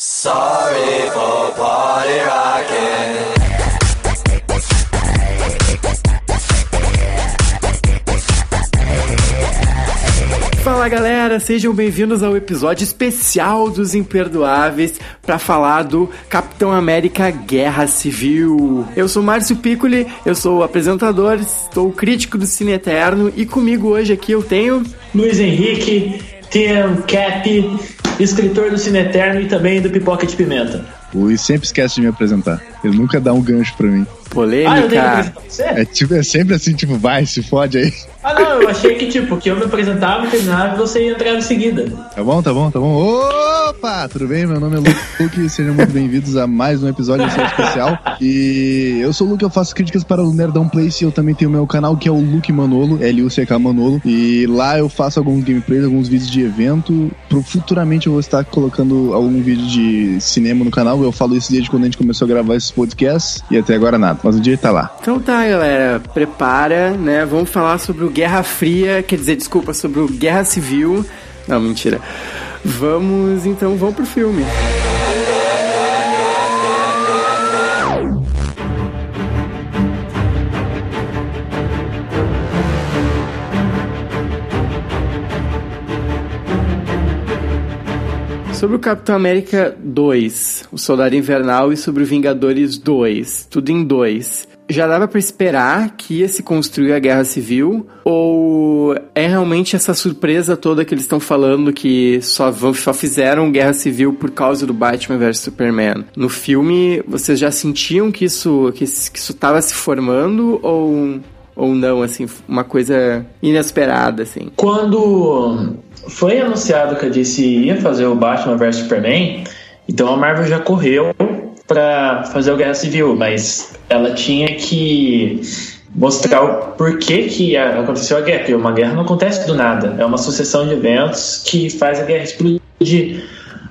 Sorry for party rocking. Fala galera, sejam bem-vindos ao episódio especial dos Imperdoáveis para falar do Capitão América Guerra Civil. Eu sou Márcio Piccoli, eu sou o apresentador, sou crítico do Cine Eterno e comigo hoje aqui eu tenho Luiz Henrique, Tim Cap, escritor do Cine Eterno e também do Pipoca de Pimenta. Luiz sempre esquece de me apresentar. Ele nunca dá um gancho pra mim. Polêmica. Ah, eu tenho que apresentar você? É, tipo, é sempre assim, tipo, vai, se fode aí. Ah, não, eu achei que, tipo, que eu me apresentava, terminava e você ia entrar em seguida. Tá bom, tá bom, tá bom. Opa, tudo bem? Meu nome é Luke e sejam muito bem-vindos a mais um episódio do seu especial. E eu sou o Luke, eu faço críticas para o Nerdão Place e eu também tenho meu canal que é o Luke Manolo, L-U-C-K Manolo. E lá eu faço alguns gameplays, alguns vídeos de evento. Pro, futuramente eu vou estar colocando algum vídeo de cinema no canal. Eu falo isso desde quando a gente começou a gravar esses podcasts e até agora nada. Mas um dia tá lá. Então tá, galera, prepara, né? Vamos falar sobre o Guerra Fria, quer dizer, desculpa, sobre o Guerra Civil. Não, mentira. Vamos, então, vamos pro filme. Sobre o Capitão América 2, o Soldado Invernal e sobre o Vingadores 2, tudo em dois. Já dava pra esperar que ia se construir a Guerra Civil ou é realmente essa surpresa toda que eles estão falando que só, vão, só fizeram Guerra Civil por causa do Batman vs Superman? No filme, vocês já sentiam que isso que, que isso tava se formando ou ou não, assim, uma coisa inesperada, assim? Quando foi anunciado que a DC ia fazer o Batman vs Superman, então a Marvel já correu pra fazer o Guerra Civil, mas ela tinha que mostrar o porquê que aconteceu a guerra, porque uma guerra não acontece do nada, é uma sucessão de eventos que faz a guerra explodir.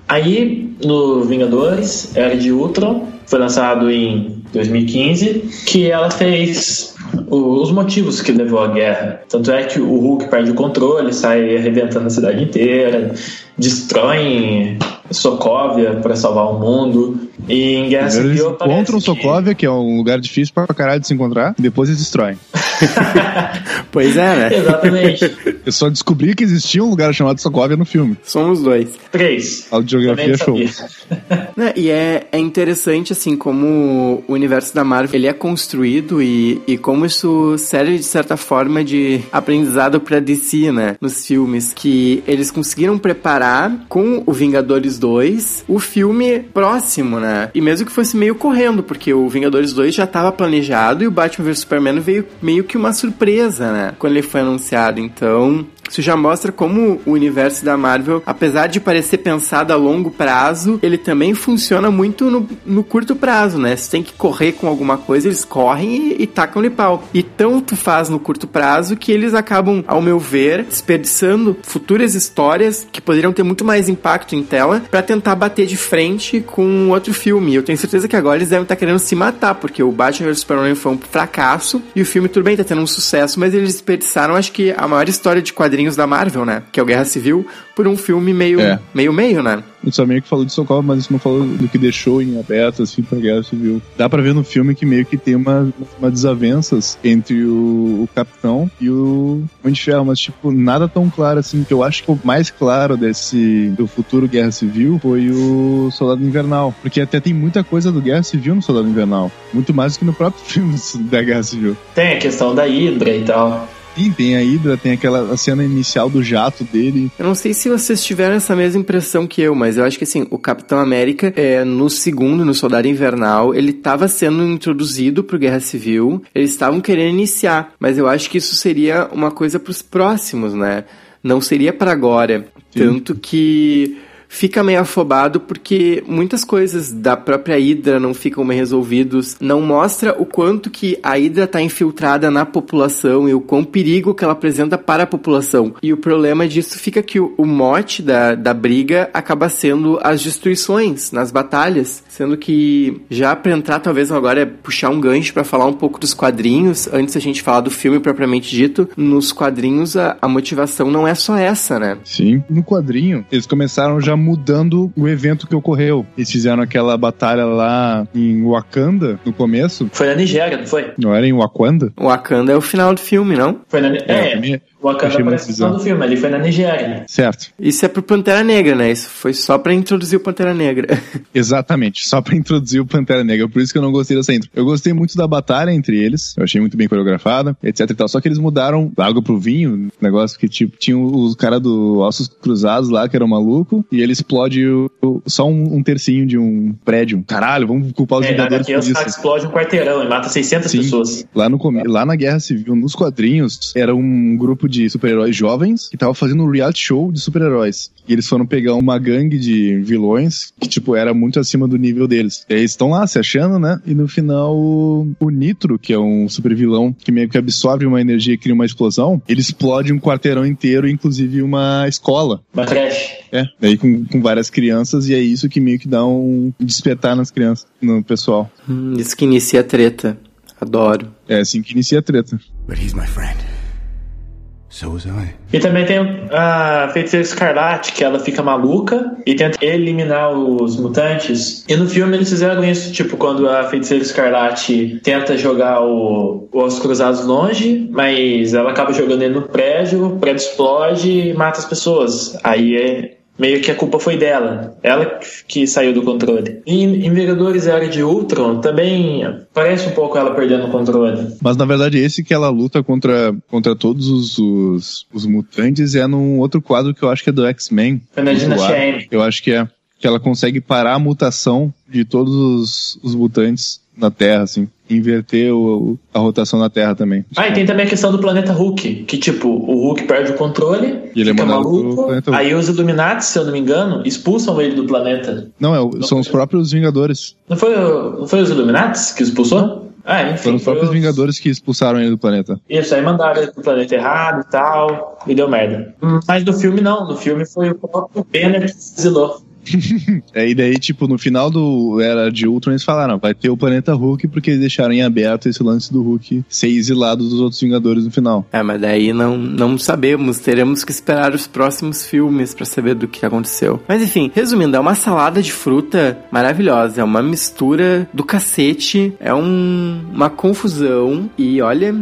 Aí, no Vingadores, Era de Ultron, foi lançado em 2015, que ela fez os motivos que levou à guerra. Tanto é que o Hulk perde o controle, sai arrebentando a cidade inteira, destrói Sokovia para salvar o mundo. E em Guerra Primeiro eles Civil encontram que- Sokovia, que é um lugar difícil pra caralho de se encontrar, e depois eles destroem. Pois é, né? Exatamente. Eu só descobri que existia um lugar chamado Sokovia no filme. Somos dois. Três. A geografia é show. Né, e é, é interessante, assim, como o universo da Marvel ele é construído e, e como isso serve, de certa forma, de aprendizado pra DC, né? Nos filmes. Que eles conseguiram preparar com o Vingadores 2 o filme próximo, né? E mesmo que fosse meio correndo, porque o Vingadores 2 já estava planejado e o Batman vs Superman veio meio que uma surpresa, né? Quando ele foi anunciado. Então, isso já mostra como o universo da Marvel, apesar de parecer pensado a longo prazo, ele também funciona muito no, no curto prazo, né? Se tem que correr com alguma coisa, eles correm e, e tacam-lhe pau. E tanto faz no curto prazo que eles acabam, ao meu ver, desperdiçando futuras histórias que poderiam ter muito mais impacto em tela pra tentar bater de frente com outro filme. Eu tenho certeza que agora eles devem estar querendo se matar, porque o Batman vs Superman foi um fracasso e o filme, tudo bem, tá tendo um sucesso, mas eles desperdiçaram, acho que, a maior história de quadrinhos da Marvel, né? Que é o Guerra Civil, por um filme meio É. meio, meio, né? A gente só meio que falou de Sokovia, mas isso não falou do que deixou em aberto, assim, pra Guerra Civil. Dá pra ver no filme que meio que tem uma, uma desavenças entre o, o Capitão e o Homem de Ferro, mas, tipo, nada tão claro, assim, que eu acho que o mais claro desse, do futuro Guerra Civil foi o Soldado Invernal, porque até tem muita coisa do Guerra Civil no Soldado Invernal, muito mais do que no próprio filme da Guerra Civil. Tem a questão da Hydra e tal. Sim, tem a Hydra, tem aquela cena inicial do jato dele, Eu não sei se vocês tiveram essa mesma impressão que eu, mas eu acho que assim, o Capitão América, é, no segundo, no Soldado Invernal, ele estava sendo introduzido pro Guerra Civil, eles estavam querendo iniciar, mas eu acho que isso seria uma coisa pros próximos, né? Não seria para agora. Sim. Tanto que fica meio afobado porque muitas coisas da própria Hydra não ficam bem resolvidos, não mostra o quanto que a Hydra está infiltrada na população e o quão perigo que ela apresenta para a população. E o problema disso fica que o, o mote da, da briga acaba sendo as destruições nas batalhas, sendo que já para entrar talvez agora é puxar um gancho para falar um pouco dos quadrinhos, antes a gente falar do filme propriamente dito, nos quadrinhos a, a motivação não é só essa, né? Sim. No quadrinho, eles começaram já mudando o evento que ocorreu. Eles fizeram aquela batalha lá em Wakanda, no começo. Foi na Nigéria, não foi? Não era em Wakanda? Wakanda é o final do filme, não? Foi na pra É, mim- o Wakanda final bizarro. do filme, ali foi na Nigéria. Certo. Isso é pro Pantera Negra, né? Isso foi só pra introduzir o Pantera Negra. Exatamente, só pra introduzir o Pantera Negra, por isso que eu não gostei dessa intro. Eu gostei muito da batalha entre eles, eu achei muito bem coreografada, etc e tal, só que eles mudaram da água pro vinho, negócio que tipo, tinha o cara do Ossos Cruzados lá, que era o maluco, e ele explode o- o- só um, um tercinho de um prédio. Caralho, vamos culpar os É, Vingadores aqui por os isso. caras explodem um quarteirão e mata 600 Sim. pessoas. Lá, no, lá na Guerra Civil, nos quadrinhos, era um grupo de super-heróis jovens que tava fazendo um reality show de super-heróis. E eles foram pegar uma gangue de vilões que, tipo, era muito acima do nível deles. E aí eles estão lá se achando, né? E no final, o, o Nitro, que é um super-vilão que meio que absorve uma energia e cria uma explosão, ele explode um quarteirão inteiro, inclusive uma escola. Uma creche. É, daí com, com várias crianças, e é isso que meio que dá um despertar nas crianças, no pessoal. Hum, Isso que inicia a treta. Adoro. É assim que inicia a treta. But he's my friend. So was I. E também tem a Feiticeira Escarlate, que ela fica maluca e tenta eliminar os mutantes. E no filme eles fizeram isso, tipo, quando a Feiticeira Escarlate tenta jogar o, os cruzados longe, mas ela acaba jogando ele no prédio, o prédio explode e mata as pessoas. Aí é. Meio que a culpa foi dela. Ela que saiu do controle. E em Vingadores Era de Ultron também parece um pouco ela perdendo o controle. Mas na verdade, esse que ela luta contra, contra todos os, os, os mutantes é num outro quadro que eu acho que é do X-Men. Foi na Dinastia. Eu acho que é. Que ela consegue parar a mutação de todos os, os mutantes na Terra, assim. Inverter o, a rotação na Terra também. Ah, e tem também a questão do planeta Hulk, que tipo, o Hulk perde o controle, E ele é fica pro maluco, aí os Illuminati, se eu não me engano, expulsam ele do planeta. Não, é, o- são os próprios Vingadores. Não foi, não foi os Illuminati que expulsou? Ah, enfim. Foram os próprios os- Vingadores que expulsaram ele do planeta. Isso, aí mandaram ele pro planeta errado e tal, e deu merda. Mas no filme não, no filme foi o próprio Banner que se exilou. É, e daí, tipo, no final do Era de Ultron, eles falaram, vai ter o planeta Hulk, porque eles deixaram em aberto esse lance do Hulk ser exilado dos outros Vingadores no final. É, mas daí não, não sabemos. Teremos que esperar os próximos filmes pra saber do que aconteceu. Mas enfim, resumindo, é uma salada de fruta maravilhosa. É uma mistura do cacete. É um, uma confusão. E olha,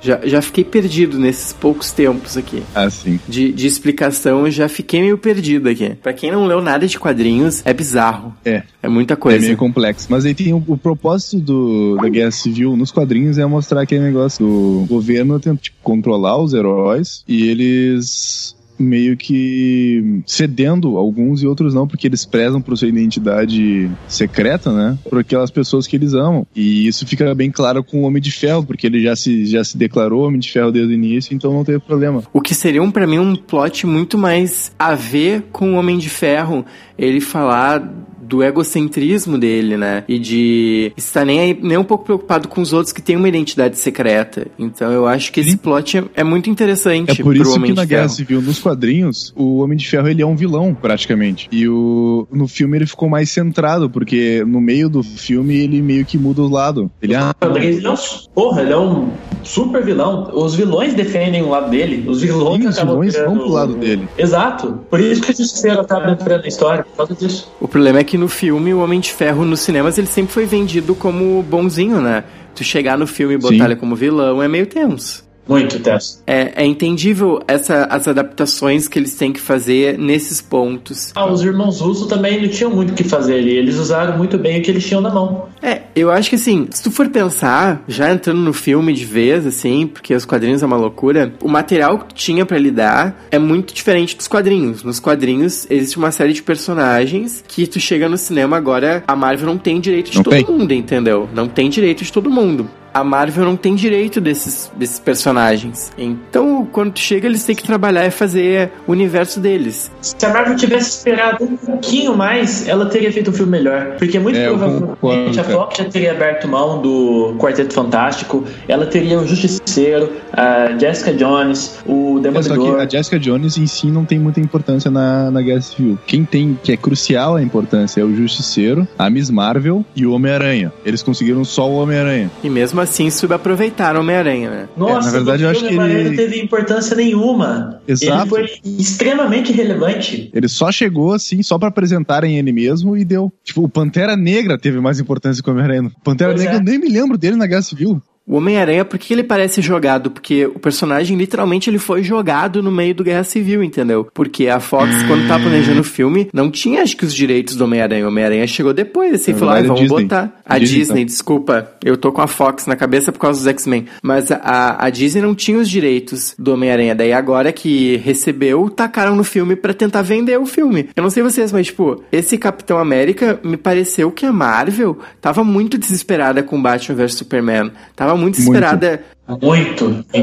já, já fiquei perdido nesses poucos tempos aqui. Assim. De, de explicação, já fiquei meio perdido aqui. Pra quem não leu nada de quadrinhos, é bizarro. É. É muita É coisa. meio complexo. Mas aí tem o, o propósito do, da Guerra Civil nos quadrinhos é mostrar aquele negócio do governo tentando tipo, controlar os heróis e eles meio que cedendo alguns e outros não, porque eles prezam por sua identidade secreta, né? Por aquelas pessoas que eles amam. E isso fica bem claro com o Homem de Ferro, porque ele já se, já se declarou Homem de Ferro desde o início, então não teve problema. O que seria, um, pra mim, um plot muito mais a ver com o Homem de Ferro. Ele falar do egocentrismo dele, né? E de estar nem, aí- nem um pouco preocupado com os outros que têm uma identidade secreta. Então eu acho que esse plot é, é muito interessante É por pro isso Homem que na Guerra. Civil, nos quadrinhos, o Homem de Ferro ele é um vilão, praticamente. E o, no filme ele ficou mais centrado, porque no meio do filme ele meio que muda o lado. Ele, ah, Ele é um, porra, ele é um super vilão. Os vilões defendem o lado dele. Os vilões Sim, os vilões vão pro lado dele. Exato. Por isso que o Justiceiro acaba entrando na história, por causa disso. O problema é que no filme, o Homem de Ferro nos cinemas, ele sempre foi vendido como bonzinho, né? Tu chegar no filme e botar Sim. ele como vilão é meio tenso. Muito tenso. É, é entendível essa, as adaptações que eles têm que fazer nesses pontos. Ah, os irmãos Russo também não tinham muito o que fazer ali. Eles usaram muito bem o que eles tinham na mão. É, eu acho que assim, se tu for pensar, já entrando no filme de vez, assim, porque os quadrinhos é uma loucura, o material que tu tinha pra lidar é muito diferente dos quadrinhos. Nos quadrinhos existe uma série de personagens que tu chega no cinema agora, a Marvel não tem direito de Não todo tem. mundo, entendeu? Não tem direito de todo mundo. A Marvel não tem direito desses, desses personagens. Então, quando tu chega, eles têm que trabalhar e fazer o universo deles. Se a Marvel tivesse esperado um pouquinho mais, ela teria feito um filme melhor. Porque muito É, provavelmente concordo, a. Fox já teria aberto mão do Quarteto Fantástico. Ela teria o Justiceiro, a Jessica Jones, o É, só que Demolidor. a Jessica Jones em si não tem muita importância na, na Guerra Civil. Quem tem, que é crucial a importância, é o Justiceiro, a Miss Marvel e o Homem-Aranha. Eles conseguiram só o Homem-Aranha. E mesmo assim subaproveitaram o Homem-Aranha, né? Nossa, É, na verdade, eu acho que Homem-Aranha ele- não teve importância nenhuma. Exato. Ele foi extremamente relevante. Ele só chegou assim, só pra apresentarem ele mesmo e deu. Tipo, o Pantera Negra teve mais importância que o Homem-Aranha. O Pantera Pois Negra, é. eu nem me lembro dele na Guerra Civil. O Homem-Aranha, por que ele parece jogado? Porque o personagem, literalmente, ele foi jogado no meio do Guerra Civil, entendeu? Porque a Fox, quando tava planejando o filme, não tinha, acho que, os direitos do Homem-Aranha. O Homem-Aranha chegou depois, assim, Na falou, ah, verdade, vamos Disney. botar. A Disney, Disney, então. desculpa. Eu tô com a Fox na cabeça por causa dos X-Men. Mas a, a Disney não tinha os direitos do Homem-Aranha. Daí agora que recebeu, tacaram no filme pra tentar vender o filme. Eu não sei vocês, mas, tipo, esse Capitão América, me pareceu que a Marvel tava muito desesperada com Batman vs Superman. Tava muito desesperada Muito.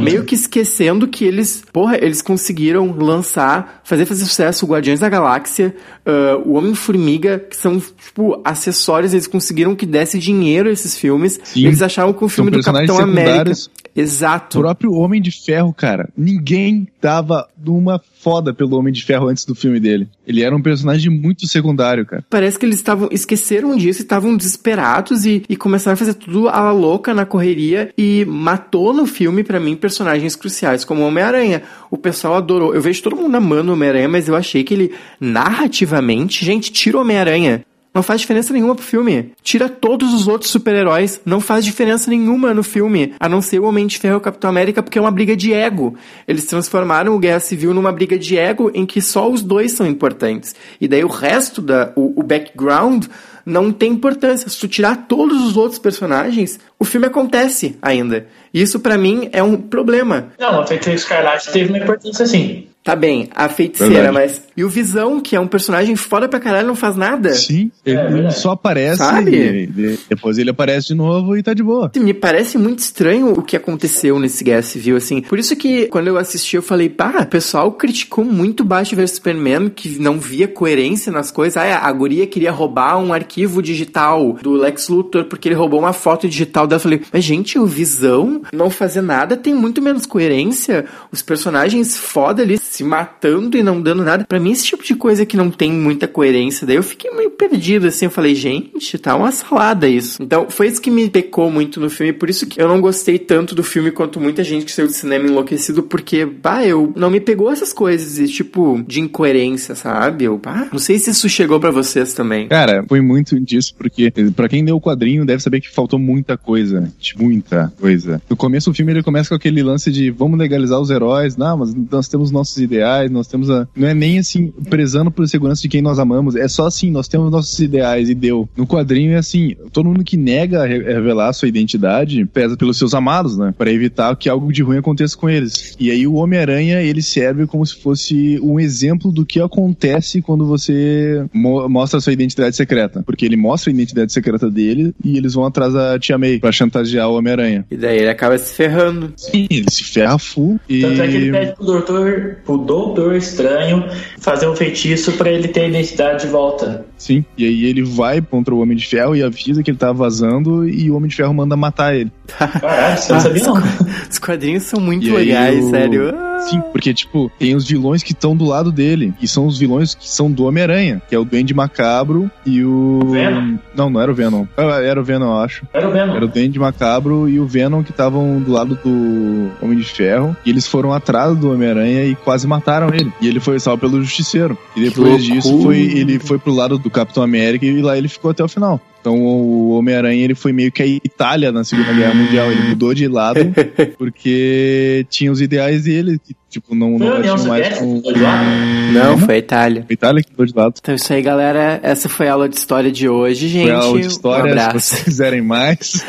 Meio que esquecendo que eles, porra, eles conseguiram lançar, fazer fazer sucesso o Guardiões da Galáxia, ah, o Homem-Formiga, que são, tipo, acessórios, eles conseguiram que desse dinheiro a esses filmes. Sim. Eles achavam que o filme do personagens Capitão América. secundários. O Exato. próprio Homem de Ferro, cara. Ninguém dava uma foda pelo Homem de Ferro antes do filme dele. Ele era um personagem muito secundário, cara. Parece que eles estavam esqueceram disso, e estavam desesperados e, e começaram a fazer tudo à la louca na correria e matou no filme, pra mim, personagens cruciais, como o Homem-Aranha. O pessoal adorou. Eu vejo todo mundo amando o Homem-Aranha, mas eu achei que ele, narrativamente, gente, tira o Homem-Aranha. Não faz diferença nenhuma pro filme. Tira todos os outros super-heróis. Não faz diferença nenhuma no filme. A não ser o Homem de Ferro e o Capitão América, porque é uma briga de ego. Eles transformaram o Guerra Civil numa briga de ego em que só os dois são importantes. E daí o resto da. o, o background não tem importância. Se tu tirar todos os outros personagens, o filme acontece ainda. Isso pra mim é um problema. Não, a Feiticeira Escarlate teve uma importância sim. Tá bem, a feiticeira, Verdade. mas. E o Visão, que é um personagem foda pra caralho, não faz nada. Sim, ele verdade. só aparece Sabe? e, e depois ele aparece de novo e tá de boa. Me parece muito estranho o que aconteceu nesse Guerra Civil, assim. Por isso que, quando eu assisti, eu falei, pá, o pessoal criticou muito Batman vs Superman, que não via coerência nas coisas. Ah, a guria queria roubar um arquivo digital do Lex Luthor, porque ele roubou uma foto digital dela. Eu falei, mas gente, o Visão não fazer nada tem muito menos coerência. Os personagens foda ali se matando e não dando nada. Pra mim, esse tipo de coisa que não tem muita coerência. Daí eu fiquei meio perdido, assim. Eu falei, gente, tá uma salada isso. Então, foi isso que me pecou muito no filme. Por isso que eu não gostei tanto do filme quanto muita gente que saiu do cinema enlouquecido, porque, bah, eu não me pegou essas coisas, e, tipo, de incoerência, sabe? Eu, bah, não sei se isso chegou pra vocês também. Cara, foi muito disso, porque pra quem leu o quadrinho deve saber que faltou muita coisa. Tipo, Muita coisa. No começo do filme ele começa com aquele lance de vamos legalizar os heróis. Não, mas nós temos nossos ideais, nós temos a. Não é nem assim, prezando por segurança de quem nós amamos. É só assim, nós temos nossos ideais e deu. No quadrinho é assim, todo mundo que nega revelar sua identidade pesa pelos seus amados, né? Pra evitar que algo de ruim aconteça com eles. E aí o Homem-Aranha, ele serve como se fosse um exemplo do que acontece quando você mo- mostra sua identidade secreta. Porque ele mostra a identidade secreta dele e eles vão atrás da Tia May pra chantagear o Homem-Aranha. E daí ele acaba se ferrando. Sim, ele se ferra full e... Tanto é que ele pede pro doutor, pro doutor estranho fazer um feitiço pra ele ter a identidade de volta. Sim, e aí ele vai contra o Homem de Ferro e avisa que ele tá vazando e o Homem de Ferro manda matar ele. Caralho, você não sabia os não. Os quadrinhos são muito E legais, o- sério. Sim, porque, tipo, tem os vilões que estão do lado dele, que são os vilões que são do Homem-Aranha, que é o Duende Macabro e o... Venom? Não, não era o Venom. Ah, Era o Venom, eu acho. Era o Venom. Era o Duende Macabro e o Venom que estavam do lado do Homem de Ferro. E eles foram atrás do Homem-Aranha e quase mataram ele. E ele foi salvo pelo Justiceiro. E depois disso, foi, ele foi pro lado do Capitão América e lá ele ficou até o final. Então o Homem-Aranha ele foi meio que a Itália na Segunda Guerra Mundial. Ele mudou de lado porque tinha os ideais dele, que tipo, não, a não tinham mais com. que mudou de lado? Não, foi a Itália. A Itália que mudou de lado. Então isso aí, galera. Essa foi a aula de história de hoje, gente. Foi a aula de história, um se abraço. vocês quiserem mais.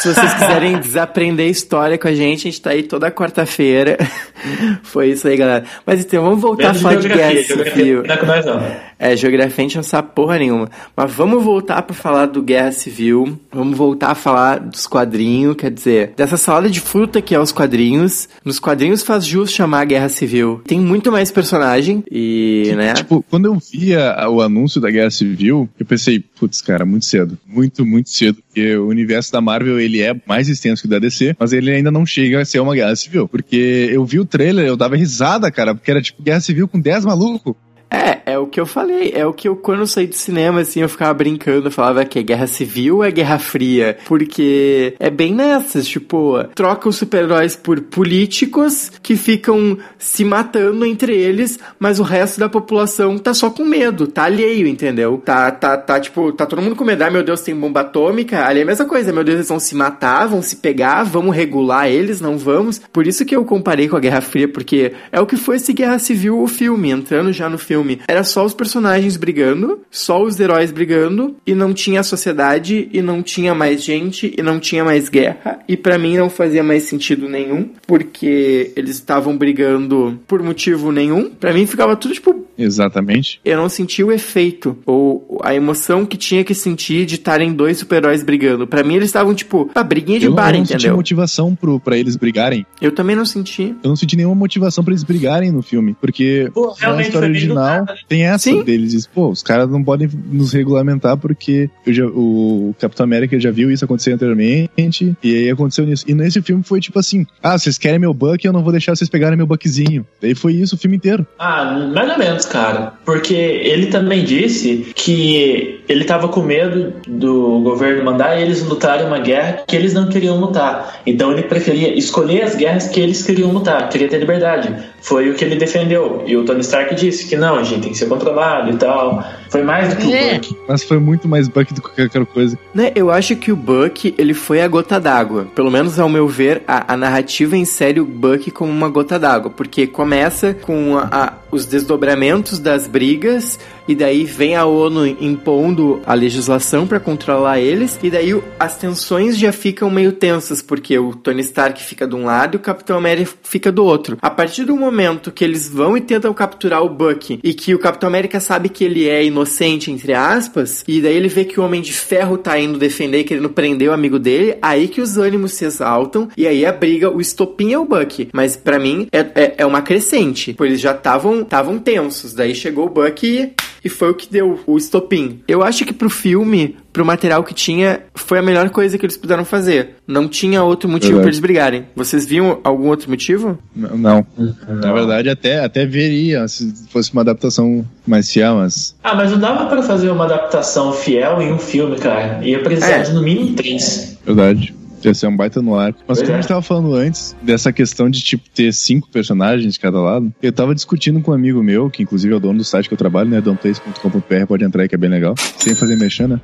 Se vocês quiserem desaprender história com a gente, a gente tá aí toda quarta-feira. Foi isso aí, galera. Mas então, vamos voltar a Menos falar de guerra geografia, geografia civil. não é com nós não. É, geografia a gente não sabe porra nenhuma. Mas vamos voltar pra falar do Guerra Civil. Vamos voltar a falar dos quadrinhos, quer dizer, dessa salada de fruta que é os quadrinhos. Nos quadrinhos faz jus chamar Guerra Civil. Tem muito mais personagem e, né? Tipo, quando eu via o anúncio da Guerra Civil, eu pensei, putz, cara, muito cedo. Muito, muito cedo. Porque o universo da Marvel, ele é mais extenso que o da DC, mas ele ainda não chega a ser uma Guerra Civil. Porque eu vi o trailer, eu dava risada, cara, porque era tipo Guerra Civil com 10 malucos. É, é o que eu falei. É o que eu, quando eu saí do cinema, assim, eu ficava brincando. Eu falava que é guerra civil ou é guerra fria? Porque é bem nessas, tipo, troca os super-heróis por políticos que ficam se matando entre eles, mas o resto da população tá só com medo, tá alheio, entendeu? Tá, tá, tá, tipo, tá todo mundo com medo. Ah, meu Deus, tem bomba atômica. Ali é a mesma coisa. Meu Deus, eles vão se matar, vão se pegar, vamos regular eles, não vamos. Por isso que eu comparei com a Guerra Fria, porque é o que foi esse Guerra Civil, o filme, entrando já no filme. Era só os personagens brigando, só os heróis brigando, e não tinha sociedade, e não tinha mais gente, e não tinha mais guerra. E para mim não fazia mais sentido nenhum, porque eles estavam brigando por motivo nenhum. Para mim ficava tudo tipo. Exatamente. Eu não senti o efeito, ou a emoção que tinha que sentir de estarem dois super-heróis brigando. Para mim eles estavam tipo, a briguinha de eu, bar, eu não entendeu? senti motivação pro, pra eles brigarem. Eu também não senti. Eu não senti nenhuma motivação pra eles brigarem no filme. Porque Pô, na realmente história foi bem do original tem essa Sim. deles. diz, Pô, os caras não podem nos regulamentar porque eu já- o Capitão América já viu isso acontecer anteriormente. E aí aconteceu nisso. E nesse filme foi tipo assim: ah, vocês querem meu buck, eu não vou deixar vocês pegarem meu buckzinho. Daí foi isso o filme inteiro. Ah, mais ou menos, cara. Porque ele também disse que ele tava com medo do governo mandar eles lutarem uma guerra que eles não queriam lutar. Então ele preferia escolher as guerras que eles queriam lutar, queria ter liberdade. Foi o que ele defendeu. E o Tony Stark disse que não, a gente tem que ser controlado e tal. Foi mais do que É. o Buck. Mas foi muito mais buck do que qualquer coisa. Né, eu acho que o Buck, ele foi a gota d'água. Pelo menos ao meu ver, a, a narrativa insere o Buck como uma gota d'água. Porque começa com a- a- os desdobramentos das brigas, e daí vem a ONU impondo a legislação pra controlar eles, e daí as tensões já ficam meio tensas, porque o Tony Stark fica de um lado e o Capitão América fica do outro. A partir do momento que eles vão e tentam capturar o Buck, e que o Capitão América sabe que ele é inocente, entre aspas, e daí ele vê que o Homem de Ferro tá indo defender, querendo prender o amigo dele, aí que os ânimos se exaltam, e aí a briga, o estopim é o Buck. Mas pra mim é, é, é uma crescente, pois eles já estavam estavam tensos, daí chegou o Buck e, e foi o que deu o estopim. Eu acho que pro filme, pro material que tinha, foi a melhor coisa que eles puderam fazer. Não tinha outro motivo pra eles brigarem. Vocês viam algum outro motivo? N- Não. Na verdade, até, até veria se fosse uma adaptação mais fiel, mas. Ah, mas não dava pra fazer uma adaptação fiel em um filme, cara. Ia precisar É. de no mínimo três. Verdade. Ia ser um baita no ar. Mas Pois como é. a gente tava falando antes, dessa questão de, tipo, ter cinco personagens de cada lado, eu tava discutindo com um amigo meu, que inclusive é o dono do site que eu trabalho, né? domplace.com.br, pode entrar aí que é bem legal. Sem fazer mexer, né?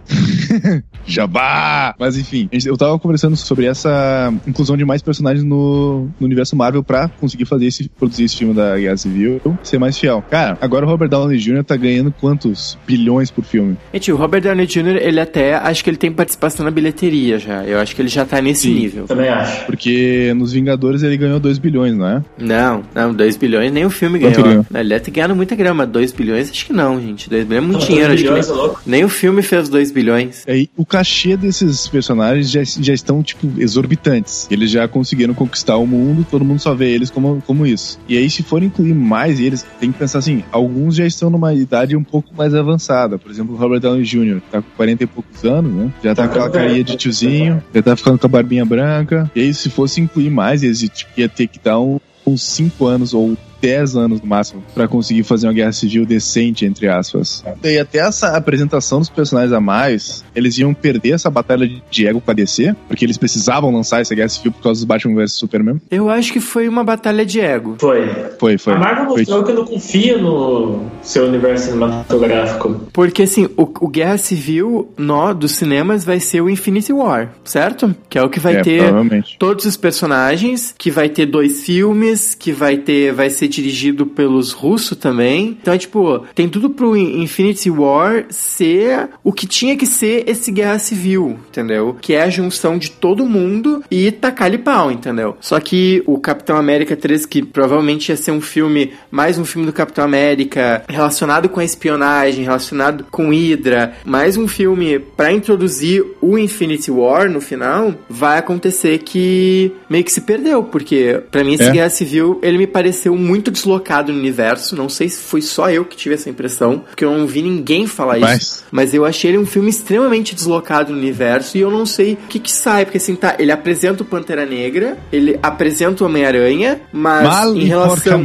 Jabá! Mas enfim, eu tava conversando sobre essa inclusão de mais personagens no, no universo Marvel pra conseguir fazer esse, produzir esse filme da Guerra Civil ser mais fiel. Cara, agora o Robert Downey Jr. tá ganhando quantos bilhões por filme? Gente, o Robert Downey Jr., ele até, acho que ele tem participação na bilheteria já. Eu acho que ele já tá nesse Sim. nível. Também acho. Porque nos Vingadores ele ganhou 2 bilhões, não é? Não, não, 2 bilhões nem o filme Quanto ganhou. ganhou? Ele deve ter ganhado muita grama. 2 bilhões, acho que não, gente. 2 bilhões é muito Não, dinheiro. dois Acho que bilhões, nem, é louco. nem o filme fez 2 bilhões. Aí, o cachê desses personagens já, já estão, tipo, exorbitantes. Eles já conseguiram conquistar o mundo, todo mundo só vê eles como, como isso. E aí, se for incluir mais eles, tem que pensar assim: alguns já estão numa idade um pouco mais avançada. Por exemplo, o Robert Downey Jr., que tá com 40 e poucos anos, né? Já tá Tá com aquela carinha de tiozinho, já tá ficando com a barbinha branca. E aí, se fosse incluir mais, tipo, ia ter que dar um- uns 5 anos ou 10 anos no máximo pra conseguir fazer uma guerra civil decente, entre aspas. E até essa apresentação dos personagens a mais, eles iam perder essa batalha de ego com a DC, porque eles precisavam lançar essa guerra civil por causa dos Batman vs Superman. Eu acho que foi uma batalha de ego. Foi. Foi, foi. A Marvel foi. mostrou que não confia no seu universo cinematográfico. Porque, assim, o, o Guerra Civil nó dos cinemas vai ser o Infinity War, certo? Que é o que vai É, ter todos os personagens, que vai ter dois filmes, que vai ter, vai ser dirigido pelos russos também. Então, é tipo, tem tudo pro In- Infinity War ser o que tinha que ser esse Guerra Civil, entendeu? Que é a junção de todo mundo e tacar-lhe pau, entendeu? Só que o Capitão América 3, que provavelmente ia ser um filme, mais um filme do Capitão América, relacionado com a espionagem, relacionado com Hydra, mais um filme pra introduzir o Infinity War no final, vai acontecer que meio que se perdeu, porque pra mim esse É. Guerra Civil, ele me pareceu muito deslocado no universo, não sei se foi só eu que tive essa impressão, porque eu não vi ninguém falar Mas- isso, mas eu achei ele um filme extremamente deslocado no universo e eu não sei o que que sai, porque assim, tá, ele apresenta o Pantera Negra, ele apresenta o Homem-Aranha, mas Mal em relação...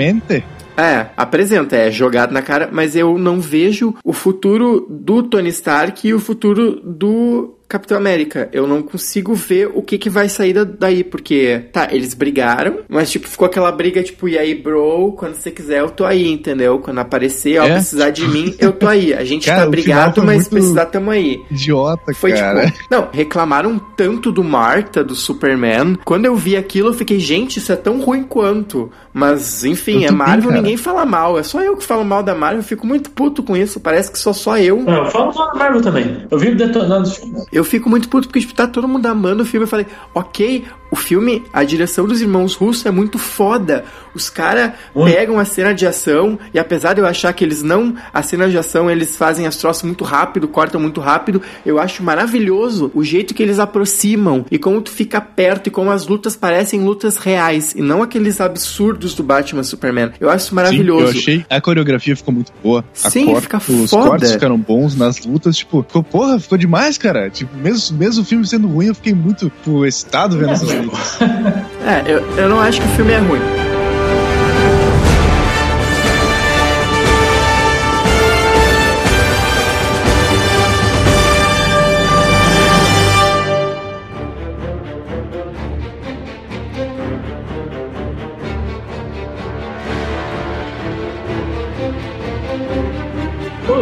É, apresenta, é jogado na cara, mas eu não vejo o futuro do Tony Stark e o futuro do Capitão América. Eu não consigo ver o que que vai sair daí, porque, tá, eles brigaram, mas, tipo, ficou aquela briga, tipo, e aí, bro, quando você quiser, eu tô aí, entendeu? Quando aparecer, ó, É? precisar de mim, eu tô aí. A gente Cara, tá brigado, mas precisar, tamo aí. Idiota, Foi cara. tipo. Não, reclamaram tanto do Marta, do Superman. Quando eu vi aquilo, eu fiquei, gente, isso é tão ruim quanto. Mas, enfim, Eu é Marvel, cara. ninguém fala mal. É só eu que falo mal da Marvel. Eu fico muito puto com isso. Parece que sou só eu. Não, fala só da Marvel também. Eu vivo detonando os filmes. Eu fico muito puto porque, tipo, tá todo mundo amando o filme. Eu falei, ok, o filme, a direção dos irmãos russos é muito foda. Os caras pegam a cena de ação e apesar de eu achar que eles não. A cena de ação, eles fazem as troças muito rápido, cortam muito rápido. Eu acho maravilhoso o jeito que eles aproximam e como tu fica perto e como as lutas parecem lutas reais e não aqueles absurdos do Batman Superman. Eu acho isso maravilhoso. Sim, eu achei a coreografia ficou muito boa. A Sim, corte- fica Os foda. cortes ficaram bons nas lutas, tipo, ficou, porra, ficou demais, cara. Tipo, mesmo, mesmo o filme sendo ruim, eu fiquei muito tipo, excitado vendo essas lutas. É, eu, eu não acho que o filme é ruim.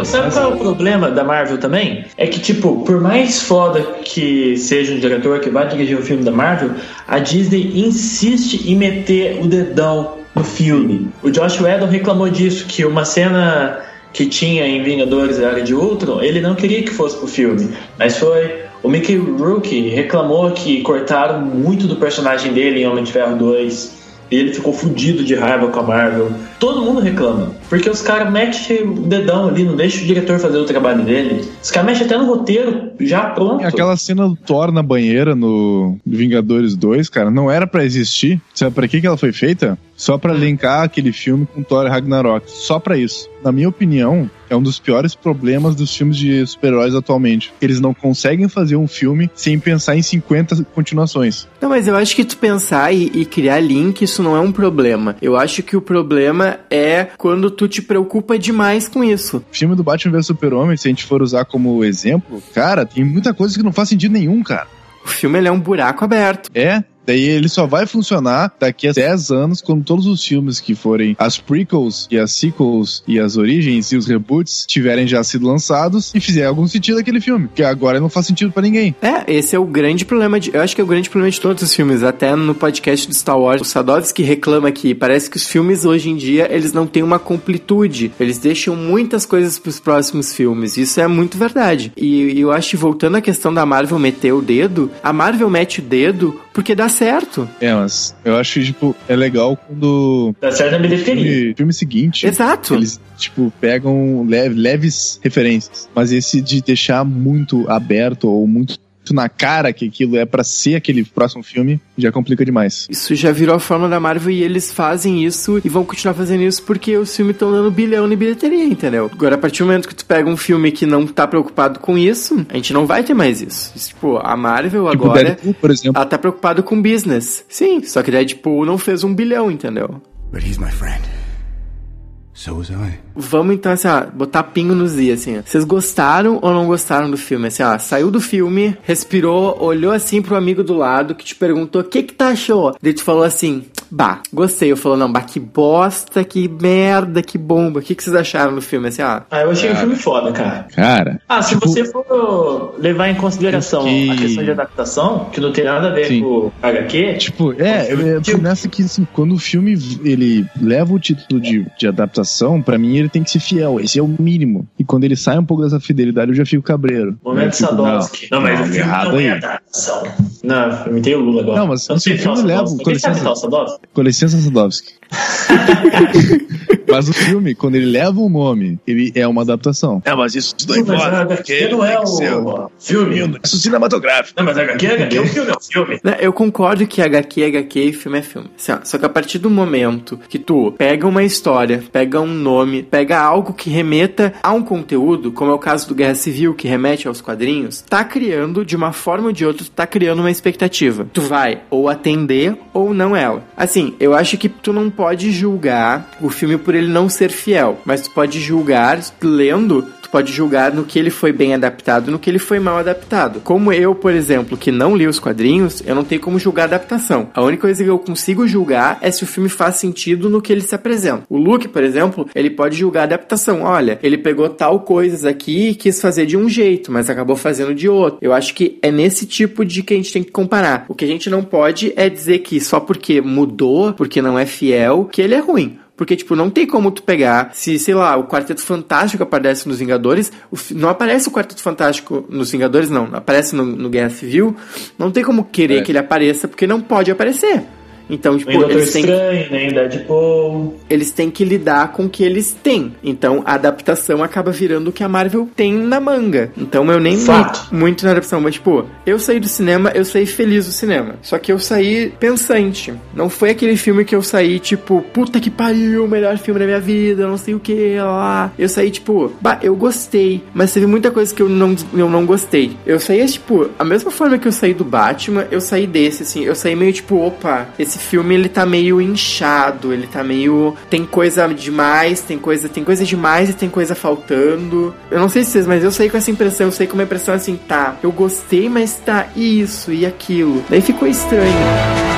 Sabe qual é o problema da Marvel também? É que, tipo, por mais foda que seja um diretor que vai dirigir um filme da Marvel, a Disney insiste em meter o dedão no filme. O Josh Whedon reclamou disso, que uma cena que tinha em Vingadores Era de Ultron, ele não queria que fosse pro filme, mas foi... O Mickey Rourke reclamou que cortaram muito do personagem dele em Homem de Ferro 2 e ele ficou fudido de raiva com a Marvel. Todo mundo reclama. Porque os caras metem o dedão ali, não deixa o diretor fazer o trabalho dele. Os caras mexem até no roteiro, já pronto. Aquela cena do Thor na banheira no Vingadores 2, cara, não era pra existir. Sabe pra que, que ela foi feita? Só pra linkar aquele filme com Thor Ragnarok. Só pra isso. Na minha opinião, é um dos piores problemas dos filmes de super-heróis atualmente. Eles não conseguem fazer um filme sem pensar em 50 continuações. Não, mas eu acho que tu pensar e, e criar link, isso não é um problema. Eu acho que o problema é quando tu te preocupa demais com isso. O filme do Batman vs Super-Homem, se a gente for usar como exemplo, cara, tem muita coisa que não faz sentido nenhum, cara. O filme é um buraco aberto. É, Daí ele só vai funcionar daqui a 10 anos, quando todos os filmes que forem as prequels e as sequels e as origens e os reboots tiverem já sido lançados e fizer algum sentido aquele filme. Porque agora não faz sentido pra ninguém. É, esse é o grande problema de. Eu acho que é o grande problema de todos os filmes. Até no podcast do Star Wars, o Sadovski reclama que parece que os filmes hoje em dia eles não têm uma completude. Eles deixam muitas coisas pros próximos filmes. Isso é muito verdade. E, e eu acho que voltando à questão da Marvel meter o dedo, a Marvel mete o dedo porque dá certo. É, mas eu acho, tipo, é legal quando. Dá certo na bilheteria. Filme, filme seguinte. Exato. Eles, tipo, pegam leve- leves referências. Mas esse de deixar muito aberto ou muito na cara que aquilo é pra ser aquele próximo filme, já complica demais. Isso já virou a forma da Marvel e eles fazem isso e vão continuar fazendo isso porque os filmes estão dando bilhão em bilheteria, entendeu? Agora, a partir do momento que tu pega um filme que não tá preocupado com isso, a gente não vai ter mais isso. Isso, Tipo, a Marvel Tipo, agora, Deadpool, por exemplo. ela tá preocupada com business. Sim, só que Deadpool não fez um bilhão, entendeu? But he's my friend. So was I. Vamos então, assim, ó, botar pingo nos i, assim. Vocês gostaram ou não gostaram do filme? Assim, ó, saiu do filme, respirou, olhou assim pro amigo do lado que te perguntou: o que que tu achou? Daí tu falou assim: bah, gostei. Eu falou: não, bah, que bosta, que merda, que bomba. O que que vocês acharam do filme? Assim, ó. Ah, eu achei o filme foda, cara. Cara. Ah, se tipo, você for levar em consideração que- a questão de adaptação, que não tem nada a ver Sim. com o HQ, Tipo, é, é Tipo- nessa que assim, quando o filme ele leva o título de, de adaptação, pra mim ele tem que ser fiel, esse é o mínimo. E quando ele sai um pouco dessa fidelidade, eu já fico cabreiro. momento fico, Sadowski. Não, mas o filme errado não é aí. adaptação. Não, eu imitei o Lula agora. Não, mas eu não sei o filme leva- com sabe licença. o? Com licença, Sadowski. mas o filme, quando ele leva um nome, ele é uma adaptação. É, mas isso não Mas a HQ não é o filme. Isso cinematográfico. Não, mas a HQ é HQ, o filme é o filme. Né, Eu concordo que HQ é HQ e filme é filme. Assim, só que a partir do momento que tu pega uma história, pega um nome, pega algo que remeta a um conteúdo, como é o caso do Guerra Civil, que remete aos quadrinhos, tá criando, de uma forma ou de outra, tá criando uma expectativa. Tu vai ou atender ou não ela. Assim, eu acho que tu não pode julgar o filme por ele não ser fiel, mas tu pode julgar lendo pode julgar no que ele foi bem adaptado, no que ele foi mal adaptado. Como eu, por exemplo, que não li os quadrinhos, eu não tenho como julgar a adaptação. A única coisa que eu consigo julgar é se o filme faz sentido no que ele se apresenta. O Luke, por exemplo, ele pode julgar a adaptação. Olha, ele pegou tal coisas aqui e quis fazer de um jeito, mas acabou fazendo de outro. Eu acho que é nesse tipo de que a gente tem que comparar. O que a gente não pode é dizer que só porque mudou, porque não é fiel, que ele é ruim. Porque, tipo, não tem como tu pegar. Se, sei lá, o Quarteto Fantástico aparece nos Vingadores, o, não aparece o Quarteto Fantástico nos Vingadores, não. Aparece no, no Guerra Civil. Não tem como querer é. que ele apareça, porque não pode aparecer. Então, tipo, nem eles têm Estranho, que... nem Deadpool. Eles têm que lidar com o que eles têm. Então, a adaptação acaba virando o que a Marvel tem na manga. Então, eu nem Fato. muito na adaptação, mas tipo, eu saí do cinema, eu saí feliz do cinema. Só que eu saí pensante. Não foi aquele filme que eu saí tipo, puta que pariu, o melhor filme da minha vida, não sei o que lá. Eu saí tipo, bah, eu gostei, mas teve muita coisa que eu não, eu não gostei. Eu saí tipo, a mesma forma que eu saí do Batman, eu saí desse assim, eu saí meio tipo, opa, esse esse filme ele tá meio inchado, ele tá meio tem coisa demais, tem coisa, tem coisa demais e tem coisa faltando. Eu não sei se vocês, mas eu saí com essa impressão, eu saí com uma impressão assim, tá, eu gostei, mas tá isso e aquilo. Daí ficou estranho.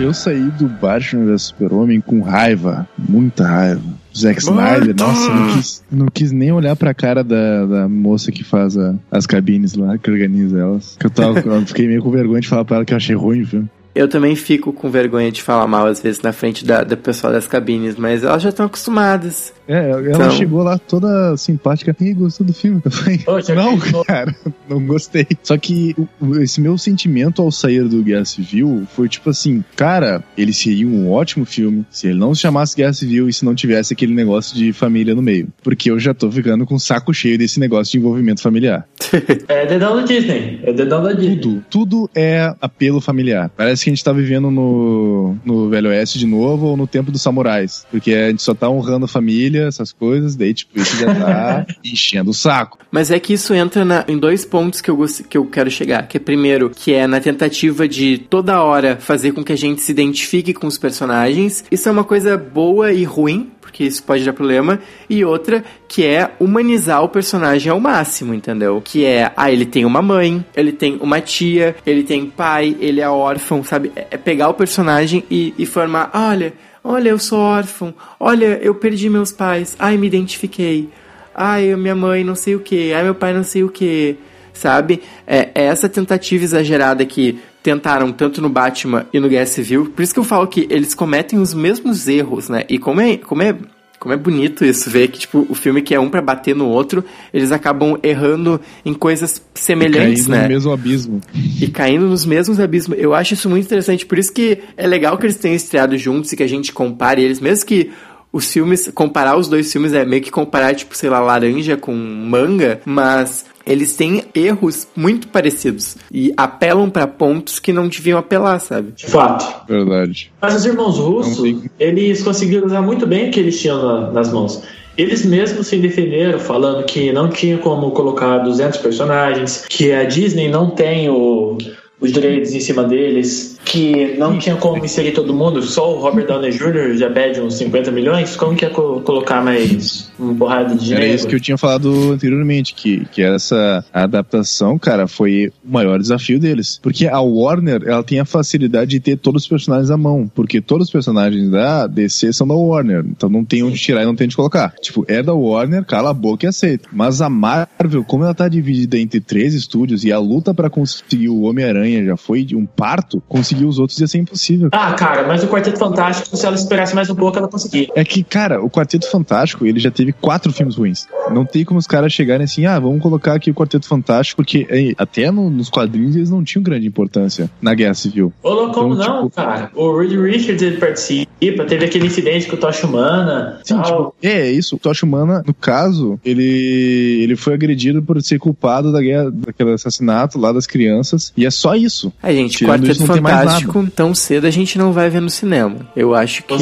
Eu saí do Batman vs Super-Homem com raiva, muita raiva. Zack Snyder, nossa, não quis, não quis nem olhar pra cara da, da moça que faz a, as cabines lá, que organiza elas. Que eu, tava, eu fiquei meio com vergonha de falar pra ela que eu achei ruim o filme. Eu também fico com vergonha de falar mal às vezes na frente da, da pessoal das cabines, mas elas já estão acostumadas. É, ela então... chegou lá toda simpática. E gostou do filme? Eu falei, não, cara, não gostei. Só que esse meu sentimento ao sair do Guerra Civil foi tipo assim, cara, ele seria um ótimo filme se ele não se chamasse Guerra Civil e se não tivesse aquele negócio de família no meio. Porque eu já tô ficando com o saco cheio desse negócio de envolvimento familiar. é dedão da Disney. É dedão da Disney. Tudo, tudo é apelo familiar. Parece que a gente tá vivendo no, no Velho Oeste de novo ou no tempo dos samurais. Porque a gente só tá honrando a família essas coisas, daí, tipo, isso já tá enchendo o saco. Mas é que isso entra na, em dois pontos que eu, que eu quero chegar. Que é primeiro, que é na tentativa de toda hora fazer com que a gente se identifique com os personagens. Isso é uma coisa boa e ruim, porque isso pode dar problema. E outra, que é humanizar o personagem ao máximo, entendeu? Que é, ah, ele tem uma mãe, ele tem uma tia, ele tem pai, ele é órfão, sabe? É pegar o personagem e, e formar, olha Olha, eu sou órfão. Olha, eu perdi meus pais. Ai, me identifiquei. Ai, minha mãe não sei o que. Ai, meu pai não sei o que. Sabe? É, é essa tentativa exagerada que tentaram tanto no Batman e no Guerra Civil. Por isso que eu falo que eles cometem os mesmos erros, né? E como é, como é como é bonito isso, ver que, tipo, o filme que é um para bater no outro, eles acabam errando em coisas semelhantes, e né? no mesmo abismo. E caindo nos mesmos abismos. Eu acho isso muito interessante, por isso que é legal que eles tenham estreado juntos e que a gente compare eles, mesmo que os filmes, comparar os dois filmes é meio que comparar, tipo, sei lá, laranja com manga, mas eles têm erros muito parecidos e apelam para pontos que não deviam apelar, sabe? De fato. Verdade. Mas os irmãos russos, eles conseguiram usar muito bem o que eles tinham na, nas mãos. Eles mesmos se defenderam, falando que não tinha como colocar 200 personagens, que a Disney não tem o, os direitos em cima deles, que não tinha como inserir todo mundo, só o Robert Downey Jr. já pede uns 50 milhões, como que ia co colocar mais uma porrada de dinheiro? Era isso que eu tinha falado anteriormente, que, que essa adaptação, cara, foi o maior desafio deles. Porque a Warner, ela tem a facilidade de ter todos os personagens à mão, porque todos os personagens da DC são da Warner, então não tem onde tirar e não tem onde colocar. Tipo, é da Warner, cala a boca e aceita. Mas a Marvel, como ela tá dividida entre três estúdios e a luta para conseguir o Homem-Aranha já foi de um parto, conseguir os outros ia ser impossível. Ah, cara, mas o Quarteto Fantástico, se ela esperasse mais um pouco, ela conseguia. É que, cara, o Quarteto Fantástico, ele já teve quatro filmes ruins. Não tem como os caras chegarem assim, ah, vamos colocar aqui o Quarteto Fantástico, porque é, até no, nos quadrinhos eles não tinham grande importância na Guerra Civil. Ô, louco, como Então, não, tipo- cara? O Reed Richards ele participa, teve aquele incidente com o Tocha Humana. Sim, tal. tipo, é, é isso. O Tocha Humana, no caso, ele, ele foi agredido por ser culpado da guerra, daquele assassinato lá das crianças. E é só isso. A gente, Tirando Quarteto isso, não Fantástico, tão cedo a gente não vai ver no cinema. Eu acho que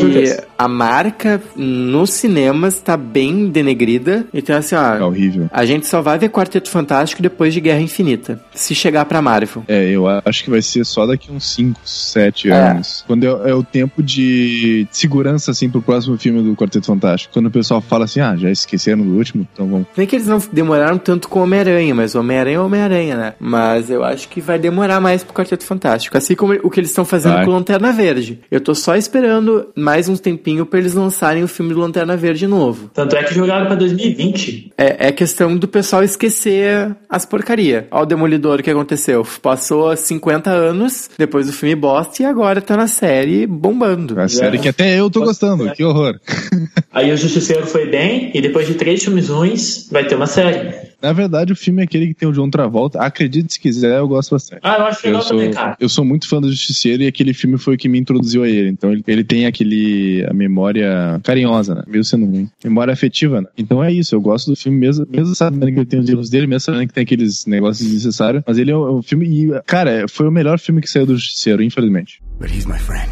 a marca nos cinemas tá bem denegrida. Então, assim, É ó, horrível. a gente só vai ver Quarteto Fantástico depois de Guerra Infinita. Se chegar pra Marvel. É, eu acho que vai ser só daqui uns 5, 7 É. anos. Quando é, é o tempo de segurança, assim, pro próximo filme do Quarteto Fantástico. Quando o pessoal fala assim, ah, já esqueceram do último, então vamos. Nem que eles não demoraram tanto com Homem-Aranha, mas Homem-Aranha é Homem-Aranha, né? Mas eu acho que vai demorar mais pro Quarteto Fantástico. Assim como o que eles estão fazendo Vai. com Lanterna Verde. Eu tô só esperando mais uns tempinho pra eles lançarem o filme do Lanterna Verde novo. Tanto é que jogaram pra 2020. É, é questão do pessoal esquecer as porcaria. Ó o Demolidor, o que aconteceu? Passou 50 anos depois do filme bosta e agora tá na série bombando. A série que até eu tô gostando, que horror. Aí o Justiceiro foi bem, e depois de três filmes ruins, vai ter uma série. Na verdade, o filme é aquele que tem o John Travolta. Acredite se quiser, eu gosto bastante. Ah, eu acho Eu legal sou, também, cara. eu sou muito fã do Justiceiro e aquele filme foi o que me introduziu a ele. Então ele, ele tem aquele. a memória carinhosa, né? Mesmo sendo ruim. Memória afetiva, né? Então é isso, eu gosto do filme mesmo, mesmo sabendo que ele tem os erros dele, mesmo sabendo que tem aqueles negócios desnecessários. Mas ele é um, é um filme. E, cara, foi o melhor filme que saiu do Justiceiro, infelizmente. But he's my friend.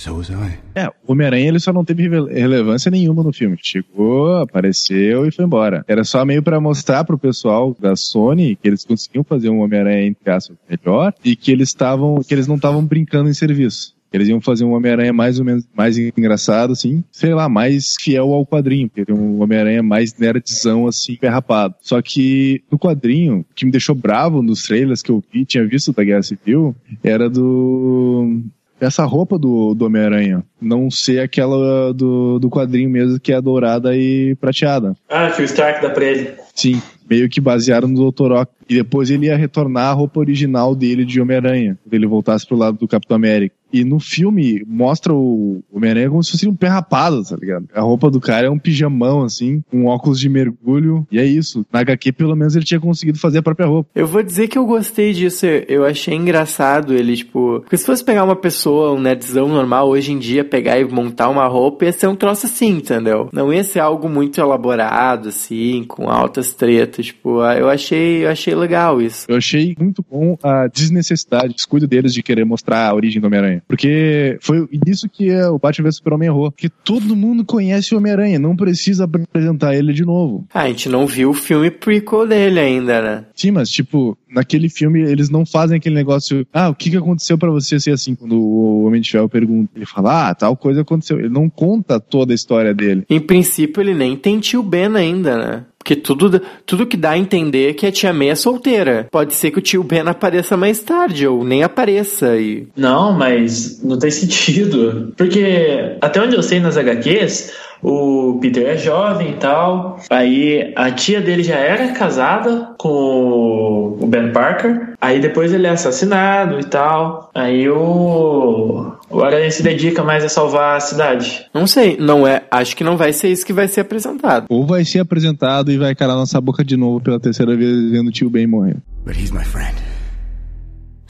So was I. É, o Homem-Aranha ele só não teve rele- relevância nenhuma no filme. Chegou, apareceu e foi embora. Era só meio pra mostrar pro pessoal da Sony que eles conseguiam fazer um Homem-Aranha entre aspas melhor e que eles estavam, que eles não estavam brincando em serviço. Eles iam fazer um Homem-Aranha mais ou menos mais engraçado, assim, sei lá, mais fiel ao quadrinho, porque um Homem-Aranha mais nerdzão, assim, ferrapado. Só que no quadrinho, o que me deixou bravo nos trailers que eu vi, tinha visto da Guerra Civil, era do essa roupa do, do Homem-Aranha não ser aquela do, do quadrinho mesmo, que é dourada e prateada. Ah, que o Stark dá pra ele. Sim, meio que basearam no Dr. Ock. E depois ele ia retornar a roupa original dele de Homem-Aranha, quando ele voltasse pro lado do Capitão América. E no filme mostra o Homem-Aranha como se fosse um pé rapado, tá ligado? A roupa do cara é um pijamão, assim, um óculos de mergulho, e é isso. Na HQ, pelo menos, ele tinha conseguido fazer a própria roupa. Eu vou dizer que eu gostei disso. Eu achei engraçado ele, tipo. Porque se fosse pegar uma pessoa, um nerdzão normal, hoje em dia, pegar e montar uma roupa, ia ser um troço assim, entendeu? Não ia ser algo muito elaborado, assim, com altas tretas. Tipo, ah, eu achei, eu achei legal isso. Eu achei muito bom a desnecessidade, o descuido deles de querer mostrar a origem do Homem-Aranha. Porque foi isso que é o Batman vs Super-Homem errou. Porque todo mundo conhece o Homem-Aranha, não precisa apresentar ele de novo. Ah, a gente não viu o filme prequel dele ainda, né? Sim, mas tipo, naquele filme eles não fazem aquele negócio, ah, o que que aconteceu pra você ser assim? Quando o Homem de Ferro pergunta, ele fala, ah, tal coisa aconteceu. Ele não conta toda a história dele. Em princípio, ele nem tem tio Ben ainda, né? Porque tudo, tudo que dá a entender é que a tia May é solteira. Pode ser que o tio Ben apareça mais tarde, ou nem apareça. E... Não, mas não tem sentido. Porque até onde eu sei nas HQs, o Peter é jovem e tal. Aí a tia dele já era casada com o Ben Parker. Aí depois ele é assassinado e tal. Aí o. O Aranha se dedica mais a salvar a cidade. Não sei, não é. Acho que não vai ser isso que vai ser apresentado. Ou vai ser apresentado e vai calar nossa boca de novo pela terceira vez vendo o tio Ben morrer. But he's my friend.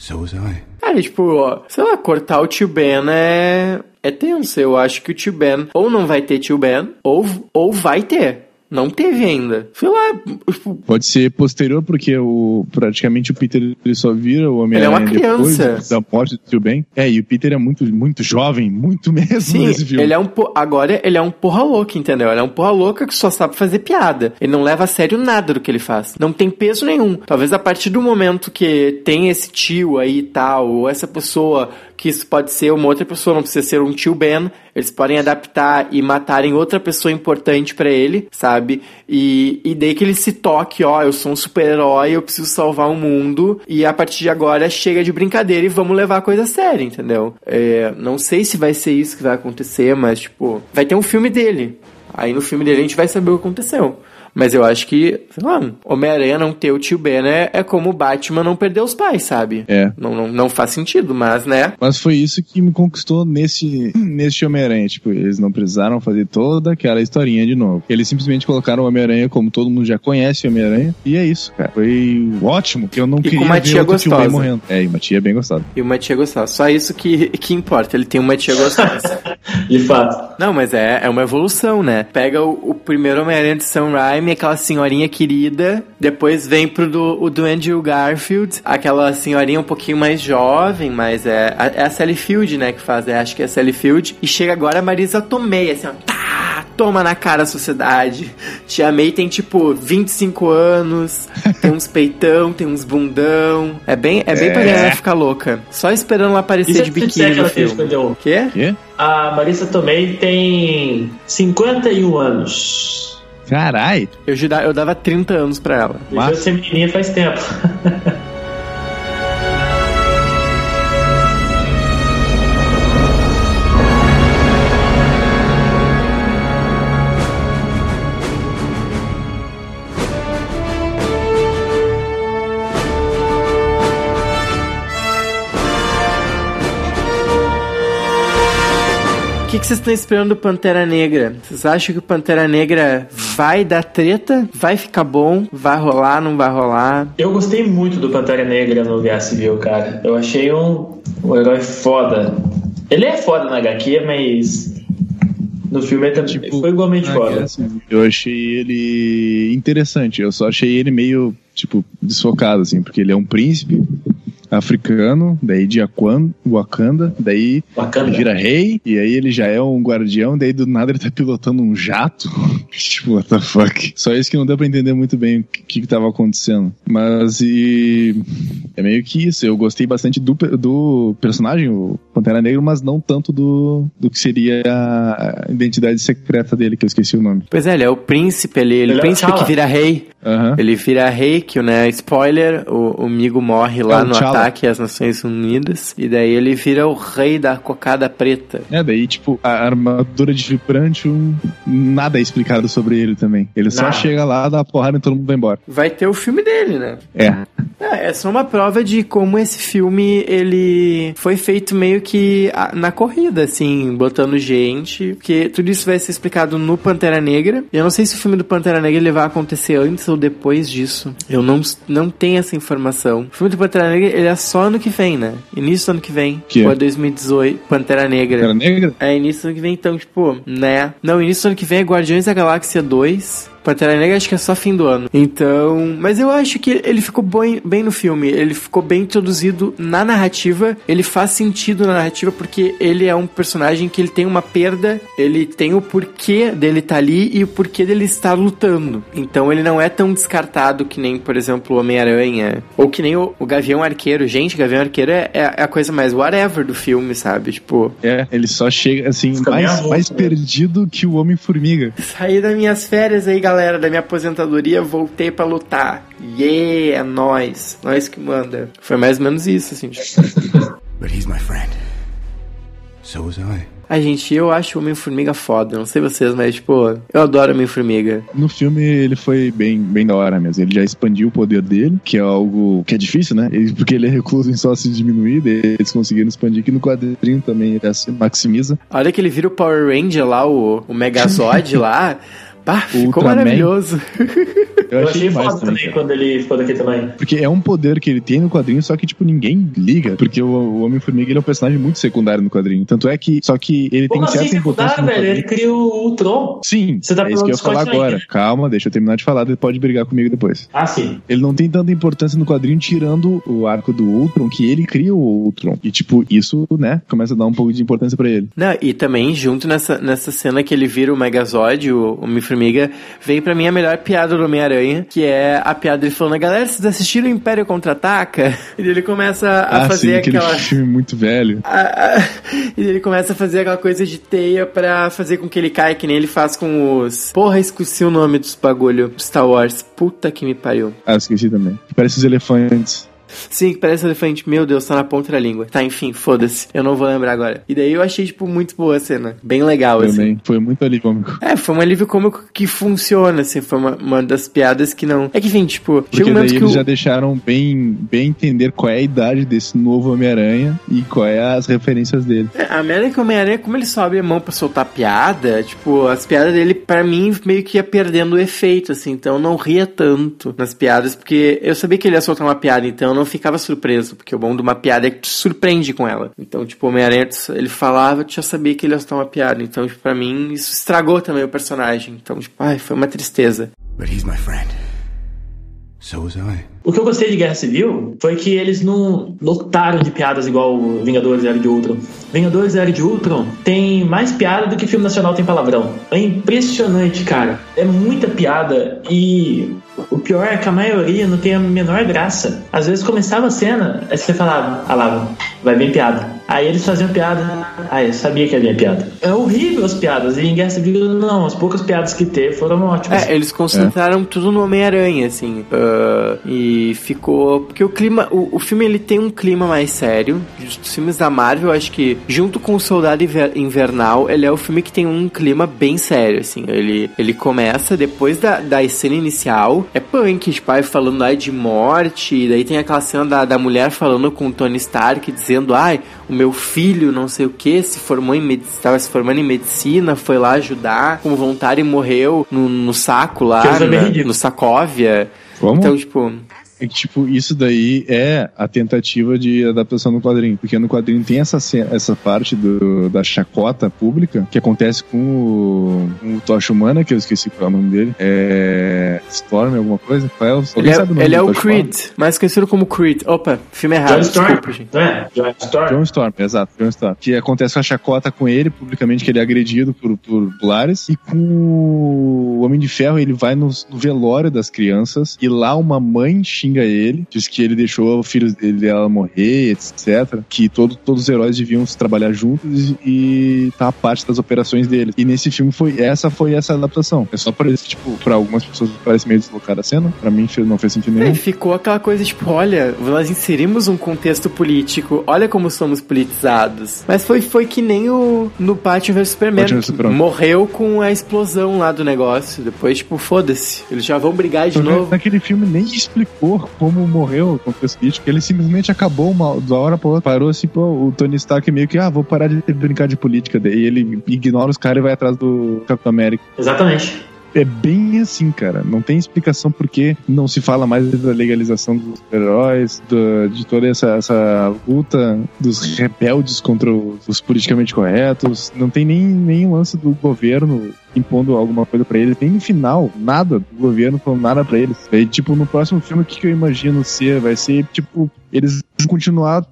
So was I. Cara, tipo, ó, sei lá, cortar o tio Ben é. É tenso. Eu acho que o tio Ben ou não vai ter tio Ben, ou, ou vai ter. Não teve ainda. Sei lá, tipo, Pode ser posterior, porque o, praticamente o Peter ele só vira o Ele é uma depois criança. da morte do tio Ben. É, e o Peter é muito, muito jovem, muito mesmo Sim, nesse filme. ele é um agora ele é um porra louca, entendeu? Ele é um porra louca que só sabe fazer piada. Ele não leva a sério nada do que ele faz. Não tem peso nenhum. Talvez a partir do momento que tem esse tio aí e tal, ou essa pessoa que isso pode ser uma outra pessoa, não precisa ser um tio Ben, eles podem adaptar e matarem outra pessoa importante pra ele, sabe? E, e daí que ele se toque, ó, eu sou um super-herói, eu preciso salvar o mundo, e a partir de agora chega de brincadeira e vamos levar a coisa a sério, entendeu? É, não sei se vai ser isso que vai acontecer, mas, tipo, vai ter um filme dele. Aí no filme dele a gente vai saber o que aconteceu. Mas eu acho que, sei lá, Homem-Aranha não ter o tio Ben é, é como o Batman não perder os pais, sabe? É. Não, não, não faz sentido, mas, né? Mas foi isso que me conquistou nesse, nesse Homem-Aranha. Tipo, eles não precisaram fazer toda aquela historinha de novo. Eles simplesmente colocaram o Homem-Aranha como todo mundo já conhece o Homem-Aranha. E é isso, cara. Foi ótimo. que Eu não com queria uma ver tia outro tio Ben gostosa. morrendo. É, e uma tia bem gostosa. E uma tia gostosa. Só isso que, que importa, ele tem uma tia gostosa. De fato. Não, mas é, é uma evolução, né? Pega o, o primeiro Homem-Aranha de Sam Raimi, aquela senhorinha querida, depois vem pro do, o do Andrew Garfield, aquela senhorinha um pouquinho mais jovem, mas é, a- é a Sally Field, né, que faz, é, acho que é a Sally Field, e chega agora a Marisa Tomei, assim, ó, tá, toma na cara a sociedade. Tia May tem, tipo, 25 anos, tem uns peitão, tem uns bundão, é bem, é bem pra galera ficar louca. Só esperando ela aparecer se de biquíni que no filme. escolheu? Quê? Quê? A Marissa Tomei tem 51 anos. Carai! Eu, eu dava 30 anos pra ela. Deixou de ser menininha faz tempo. que, que vocês estão esperando do Pantera Negra? Vocês acham que o Pantera Negra vai dar treta? Vai ficar bom? Vai rolar? Não vai rolar? Eu gostei muito do Pantera Negra no Guerra Civil, cara. Eu achei um, um herói foda. Ele é foda na HQ, mas no filme ele também Tipo, foi igualmente Ah, foda. é assim, Eu achei ele interessante. Eu só achei ele meio, tipo, desfocado, assim, porque ele é um príncipe africano, daí de Aquan- Wakanda, daí ele vira rei, e aí ele já é um guardião, daí do nada ele tá pilotando um jato. tipo, what the fuck? Só isso que não deu pra entender muito bem o que, que tava acontecendo. Mas e. É meio que isso. Eu gostei bastante do, do personagem, o Pantera Negra, mas não tanto do, do que seria a identidade secreta dele, que eu esqueci o nome. Pois é, ele é o príncipe ali. Ele, Ele é é o príncipe que T'Challa. vira rei. Aham. Ele vira rei, que, né? Spoiler, o, o Migo morre lá É no T'Challa. Ataque às Nações Unidas. E daí ele vira o rei da cocada preta. É, daí, tipo, a armadura de Vibranium, nada é explicado sobre ele também. Ele só Nada. chega lá, dá uma porrada e todo mundo vai embora. Vai ter o filme dele, né? É. É, é só uma prova de como esse filme, ele foi feito meio que na corrida, assim, botando gente, porque tudo isso vai ser explicado no Pantera Negra. Eu não sei se o filme do Pantera Negra ele vai acontecer antes ou depois disso. Eu não, não tenho essa informação. O filme do Pantera Negra, ele é só ano que vem, né? Início do ano que vem. Que é? Ou é 2018, Pantera Negra. Cara negra? É, início do ano que vem, então, tipo, né? Não, início do ano que vem é Guardiões da Galáxia 2. Pantera Negra acho que é só fim do ano. Então, mas eu acho que ele ficou bem, bem no filme. Ele ficou bem introduzido na narrativa. Ele faz sentido na narrativa porque ele é um personagem que ele tem uma perda. Ele tem o porquê dele estar ali e o porquê dele estar lutando. Então ele não é tão descartado que nem, por exemplo, o Homem-Aranha. Ou que nem o, o Gavião Arqueiro. Gente, Gavião Arqueiro é, é a coisa mais whatever do filme, sabe? Tipo, É, ele só chega, assim, mais, mais né? perdido que o Homem-Formiga. Saí das minhas férias aí, galera, da minha aposentadoria, voltei pra lutar. Yeah, é nóis. Nós que manda. Foi mais ou menos isso, assim. tipo. But he's my friend. So was I. Ai, gente, eu acho o Homem-Formiga foda. Não sei vocês, mas, tipo, eu adoro o Homem-Formiga. No filme ele foi bem, bem da hora mesmo. Ele já expandiu o poder dele, que é algo que é difícil, né? Ele- porque ele é recluso em só se diminuir, eles conseguiram expandir aqui no quadrinho também, ele se maximiza. A hora que ele vira o Power Ranger lá, o, o Megazord lá. Bah, ficou Ultraman. maravilhoso. Eu achei demais foda também cara. quando ele ficou daqui também. Porque é um poder que ele tem no quadrinho, só que, tipo, ninguém liga. Porque o, o Homem-Formiga ele é um personagem muito secundário no quadrinho. Tanto é que. Só que ele Como tem assim certa importância velho? Ele cria o Ultron. Sim, Você tá é isso que eu ia falar agora. Né? Calma, deixa eu terminar de falar, ele pode brigar comigo depois. Ah, sim. Ele não tem tanta importância no quadrinho, tirando o arco do Ultron, que ele cria o Ultron. E, tipo, isso, né, começa a dar um pouco de importância pra ele. Não, e também, junto nessa, nessa cena que ele vira o Megazord, o Homem-Formiga, vem pra mim a melhor piada do Homem-Aranha, que é a piada dele falando, galera, vocês assistiram o Império Contra-Ataca? E ele começa a ah, fazer sim, aquele aquela... filme muito velho. a- a- e ele começa a fazer aquela coisa de teia pra fazer com que ele caia, que nem ele faz com os... Porra, esqueci o nome dos bagulho Star Wars. Puta que me pariu. Ah, esqueci também. Parece os elefantes. Sim, que parece elefante. Meu Deus, tá na ponta da língua. Tá, enfim, foda-se. Eu não vou lembrar agora. E daí eu achei, tipo, muito boa a cena. Bem legal, assim. Também. Foi muito alívio cômico. É, foi um alívio cômico que funciona, assim. Foi uma, uma das piadas que não. É que, enfim, tipo, Porque chega um daí que. eles já deixaram bem, bem entender qual é a idade desse novo Homem-Aranha e qual é as referências dele. É, A merda que o Homem-Aranha, como ele sobe a mão pra soltar piada, tipo, as piadas dele, pra mim, meio que ia perdendo o efeito, assim. Então eu não ria tanto nas piadas, porque eu sabia que ele ia soltar uma piada, então eu não ficava surpreso, porque o bom de uma piada é que te surpreende com ela. Então, tipo, Homem-Aranha, ele falava, tu já sabia que ele ia soltar uma piada. Então, tipo, pra mim, isso estragou também o personagem. Então, tipo, ai, foi uma tristeza. But he's my friend. So was I. O que eu gostei de Guerra Civil foi que eles não lotaram de piadas igual Vingadores Era de Ultron. Vingadores Era de Ultron tem mais piada do que filme nacional tem palavrão. É impressionante, cara. É muita piada e o pior é que a maioria não tem a menor graça. Às vezes começava a cena, aí você falava, ah lá, vai vir piada. Aí eles faziam piada, ah, eu sabia que havia piada. É horrível as piadas, e em Guerra Civil não, as poucas piadas que teve foram ótimas. É, eles concentraram tudo no Homem-Aranha, assim. ah, e ficou. Porque o clima. O, o filme ele tem um clima mais sério. Os filmes da Marvel, acho que, junto com o Soldado Inver- Invernal, ele é o filme que tem um clima bem sério, assim. Ele, ele começa depois da, da cena inicial. É punk, tipo, aí falando lá de morte. Daí tem aquela cena da, da mulher falando com o Tony Stark, dizendo: ai, o meu filho, não sei o que, se formou em medicina, estava se formando em medicina, foi lá ajudar com voluntário e morreu no, no saco lá, na- no Sacóvia. Como? Então, tipo, É que, tipo, isso daí é a tentativa de adaptação no quadrinho. Porque no quadrinho tem essa, essa parte do, da chacota pública que acontece com o, com o Tocha Humana, que eu esqueci qual é o nome dele. É. Storm, alguma coisa? Qual é o, ele é, sabe o nome ele é do o Tocha Humana? Creed, mais conhecido como Creed. Opa, filme errado, John Storm, desculpa, gente. é? John Storm. John Storm, exato, John Storm. Que acontece com a chacota com ele, publicamente, que ele é agredido por, por Polaris. E com o Homem de Ferro, ele vai no, no velório das crianças. E lá uma mãe xinga ele, diz que ele deixou o filho dele dela morrer, etc. Que todo, todos os heróis deviam se trabalhar juntos e, e tá a parte das operações dele. E nesse filme foi essa foi essa adaptação. É só parece, tipo, pra algumas pessoas parece meio deslocada a cena. Pra mim não fez sentido É, nenhum. ficou aquela coisa tipo, olha, nós inserimos um contexto político, olha como somos politizados. Mas foi, foi que nem o no Batman vs Superman, Batman Superman. morreu com a explosão lá do negócio. Depois, tipo, foda-se, eles já vão brigar de Porque novo. Naquele filme nem explicou como morreu o contexto político. Ele simplesmente acabou uma, da hora pra outra. Parou assim, pô, o Tony Stark meio que, ah, vou parar de brincar de política. Daí ele ignora os caras e vai atrás do Capitão América. Exatamente. É bem assim, cara. Não tem explicação por que não se fala mais da legalização dos heróis, de toda essa, essa luta dos rebeldes contra os, politicamente corretos. Não tem nem, nem lance do governo impondo alguma coisa pra eles. Nem no final, nada do governo falando nada pra eles. Aí, tipo, no próximo filme, o que, que eu imagino ser? Vai ser, tipo, eles continuar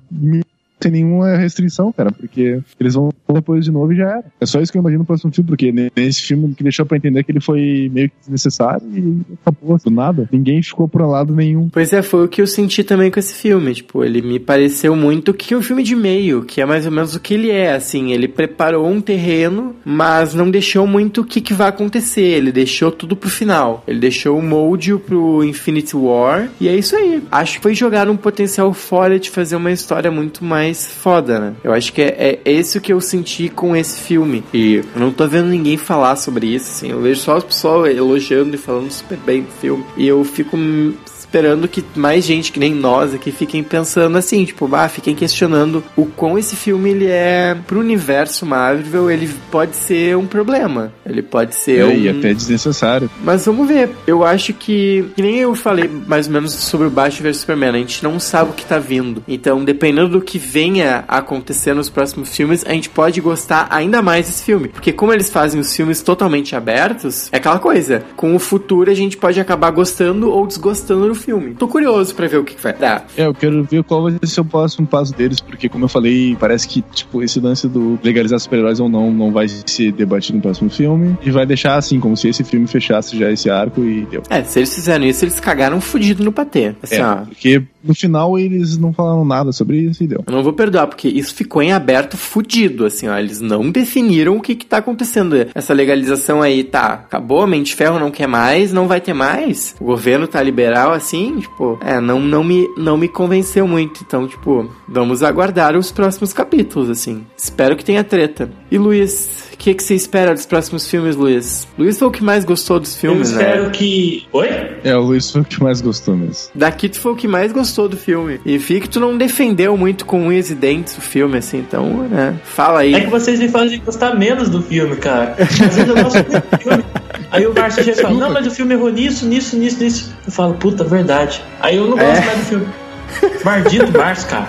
sem nenhuma restrição, cara, porque eles vão depois de novo e já era. É só isso que eu imagino no próximo filme, porque nesse filme que deixou pra entender que ele foi meio que desnecessário e acabou, do nada. Ninguém ficou por lado nenhum. Pois é, foi o que eu senti também com esse filme. Tipo, ele me pareceu muito que um filme de meio, que é mais ou menos o que ele é, assim. Ele preparou um terreno, mas não deixou muito o que, que vai acontecer. Ele deixou tudo pro final. Ele deixou o molde pro Infinity War. E é isso aí. Acho que foi jogar um potencial fora de fazer uma história muito mais foda, né? Eu acho que é, é esse o que eu senti com esse filme. E eu não tô vendo ninguém falar sobre isso, assim. Eu vejo só o pessoal elogiando e falando super bem do filme. E eu fico esperando que mais gente que nem nós aqui fiquem pensando assim, tipo, bah, fiquem questionando o quão esse filme ele é pro universo Marvel, ele pode ser um problema. Ele pode ser É, um... E até desnecessário. Mas vamos ver. Eu acho que. Que nem eu falei mais ou menos sobre o Batman vs Superman. A gente não sabe o que tá vindo. Então, dependendo do que venha a acontecer nos próximos filmes, a gente pode gostar ainda mais desse filme. Porque como eles fazem os filmes totalmente abertos, é aquela coisa. Com o futuro a gente pode acabar gostando ou desgostando do filme. Tô curioso pra ver o que que vai dar. É, eu quero ver qual vai ser o próximo passo deles, porque, como eu falei, parece que, tipo, esse lance do legalizar super-heróis ou não, não vai ser debatido no próximo filme. E vai deixar assim, como se esse filme fechasse já esse arco e deu. É, se eles fizeram isso, eles cagaram fudido no patê. Assim, É, ó. porque no final eles não falaram nada sobre isso e deu. Eu não vou perdoar, porque isso ficou em aberto fudido, assim, ó. Eles não definiram o que que tá acontecendo. Essa legalização aí, tá, acabou, Mente Ferro não quer mais, não vai ter mais. O governo tá liberal, assim, tipo, é, não, não, me, não me convenceu muito. Então, tipo, vamos aguardar os próximos capítulos, assim. Espero que tenha treta. E Luiz, o que, que você espera dos próximos filmes, Luiz? Luiz foi o que mais gostou dos filmes, Eu espero né? que. Oi? É, o Luiz foi o que mais gostou mesmo. Daqui tu foi o que mais gostou do filme. E vi que tu não defendeu muito com unhas e dentes o filme, assim, então, né? Fala aí. É que vocês me fazem gostar menos do filme, cara. Às vezes eu gosto muito do filme. Aí o Márcio já fala, não, mas o filme errou nisso, nisso, nisso, nisso. Eu falo, puta, verdade. Aí eu não gosto É. mais do filme. Maldito Márcio, cara.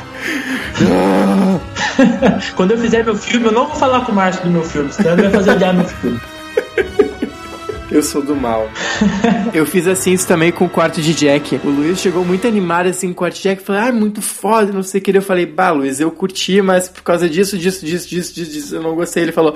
Quando eu fizer meu filme, eu não vou falar com o Márcio do meu filme, senão ele vai fazer odiar meu filme. Eu sou do mal. eu fiz assim isso também com o quarto de Jack. O Luiz chegou muito animado assim com o quarto de Jack. Falou, ah, muito foda, não sei o que. Eu falei, bah, Luiz, eu curti, mas por causa disso, disso, disso, disso, disso, disso eu não gostei. Ele falou,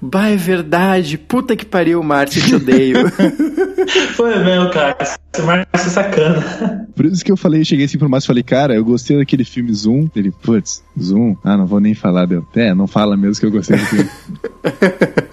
bah, é verdade. Puta que pariu, Márcio, eu te odeio. Foi mesmo, cara. Esse Márcio é sacana. Por isso que eu falei, cheguei assim pro Márcio e falei, cara, eu gostei daquele filme Zoom. Ele, putz, Zoom? Ah, não vou nem falar. Deu. É, não fala mesmo que eu gostei do filme.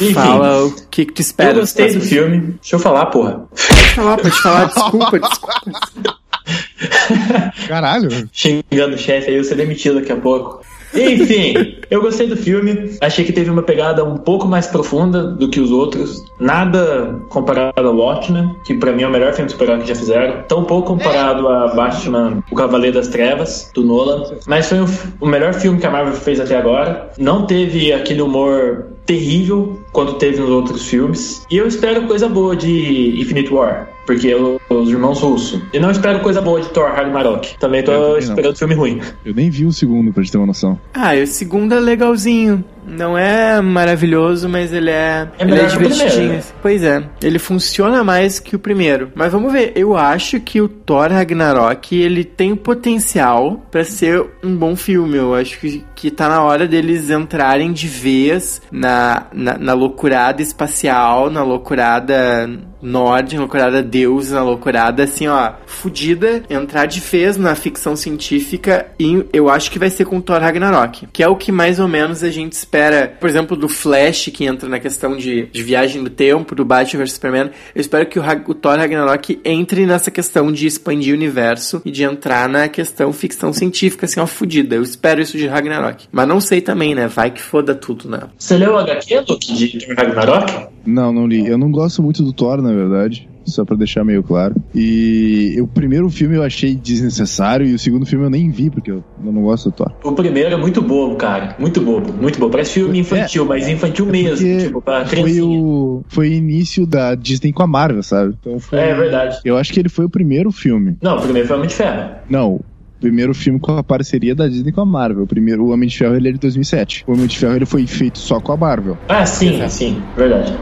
Enfim, Fala o que, que tu espera. eu gostei do dos filme. Deixa eu falar, porra. Pode falar, pode falar. Desculpa, desculpa. Caralho. xingando o chefe aí, eu ser demitido daqui a pouco. Enfim, eu gostei do filme. Achei que teve uma pegada um pouco mais profunda do que os outros. Nada comparado ao Watchmen, que pra mim é o melhor filme de super-herói que já fizeram. Tão pouco comparado a Batman, O Cavaleiro das Trevas, do Nolan. Mas foi o, o melhor filme que a Marvel fez até agora. Não teve aquele humor terrível quanto teve nos outros filmes. E eu espero coisa boa de Infinite War. Porque eu- os irmãos russos. E não espero coisa boa de Thor Ragnarok. Também tô também não. esperando filme ruim. Eu nem vi o segundo, pra gente ter uma noção. Ah, e o segundo é legalzinho. Não é maravilhoso, mas ele é, É ele melhor é que o divertidinho. primeiro? Pois é, ele funciona mais que o primeiro. Mas vamos ver, eu acho que o Thor Ragnarok, ele tem potencial pra ser um bom filme. Eu acho que, que tá na hora deles entrarem de vez na, na, na loucurada espacial, na loucurada na loucurada deus, na loucurada assim, ó, fudida, entrar de vez na ficção científica e eu acho que vai ser com Thor Ragnarok, que é o que mais ou menos a gente espera, por exemplo, do Flash, que entra na questão de, de viagem no tempo, do Batman vs Superman, eu espero que o, o Thor Ragnarok entre nessa questão de expandir o universo e de entrar na questão ficção científica, assim, ó, fudida. Eu espero isso de Ragnarok. Mas não sei também, né? Vai que foda tudo, né? Você leu o HQ, Luke, de Ragnarok? Não, não li. Eu não gosto muito do Thor, na verdade. Só pra deixar meio claro. E o primeiro filme eu achei desnecessário e o segundo filme eu nem vi, porque eu, não gosto do Thor. O primeiro é muito bobo, cara. Muito bobo, muito bobo. Parece filme infantil, mas infantil mesmo. Porque Tipo, pra foi o, foi início da Disney com a Marvel, sabe? Então foi, É verdade. Eu acho que ele foi o primeiro filme. Não, o primeiro foi Homem de Ferro. Não, o primeiro filme com a parceria da Disney com a Marvel. O primeiro, o Homem de Ferro, ele é de 2007. O Homem de Ferro, ele foi feito só com a Marvel. Ah, sim, sim, verdade.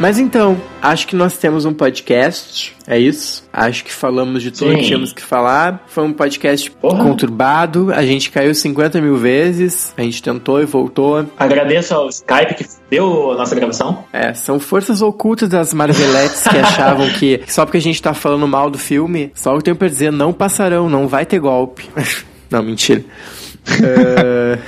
Mas então, acho que nós temos um podcast, é isso? Acho que falamos de tudo Sim. que tínhamos que falar. Foi um podcast Porra. conturbado, a gente caiu 50 mil vezes, a gente tentou e voltou. Agradeço ao Skype que deu a nossa gravação. É, são forças ocultas das Marvelettes que achavam que só porque a gente tá falando mal do filme, só o tenho pra dizer, não passarão, não vai ter golpe. não, mentira. É,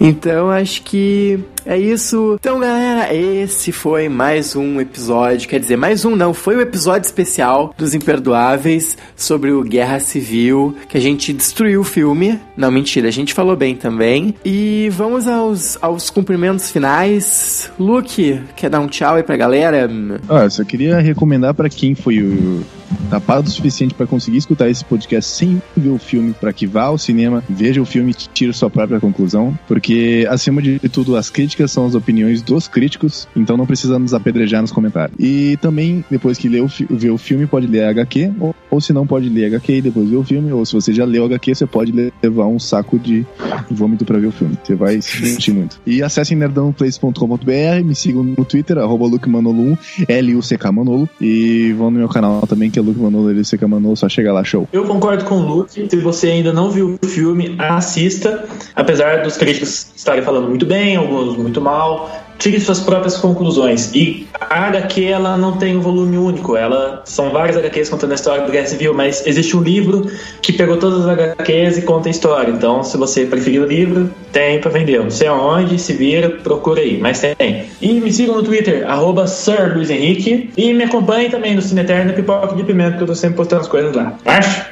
Então acho que é isso. Então, galera, esse foi mais um episódio. Quer dizer, mais um não, foi o episódio especial dos Imperdoáveis sobre o Guerra Civil, que a gente destruiu o filme. Não, mentira, a gente falou bem também. E vamos aos, aos cumprimentos finais. Luke, quer dar um tchau aí pra galera? Ah, eu só queria recomendar pra quem foi o tapado o suficiente pra conseguir escutar esse podcast sem ver o filme, pra que vá ao cinema, veja o filme e tire sua própria conclusão, porque acima de tudo as críticas são as opiniões dos críticos, então não precisa nos apedrejar nos comentários. E também depois que lê o vê o filme pode ler a HQ, ou, ou se não pode ler a HQ e depois ver o filme, ou se você já leu a HQ você pode le- levar um saco de vômito pra ver o filme. Você vai se divertir muito. E acessem nerdãoplace.com.br, me sigam no Twitter, arroba LukeManolo1, L-U-C-K Manolo, e vão no meu canal também, que é Luke Manolo, seca Manolo, só chega lá, show. Eu concordo com o Luke. Se você ainda não viu o filme, assista. Apesar dos críticos estarem falando muito bem, alguns muito mal, tire suas próprias conclusões. E a HQ ela não tem um volume único, ela são várias HQs contando a história do Guerra Civil, mas existe um livro que pegou todas as HQs e conta a história. Então, se você preferir o livro, tem para vender. Não sei aonde, se vira, procura aí, mas tem. E me sigam no Twitter, arroba Sir Luiz Henrique, e me acompanhem também no Cine Eterno Pipoca de Pimenta, que eu tô sempre postando as coisas lá. Acho?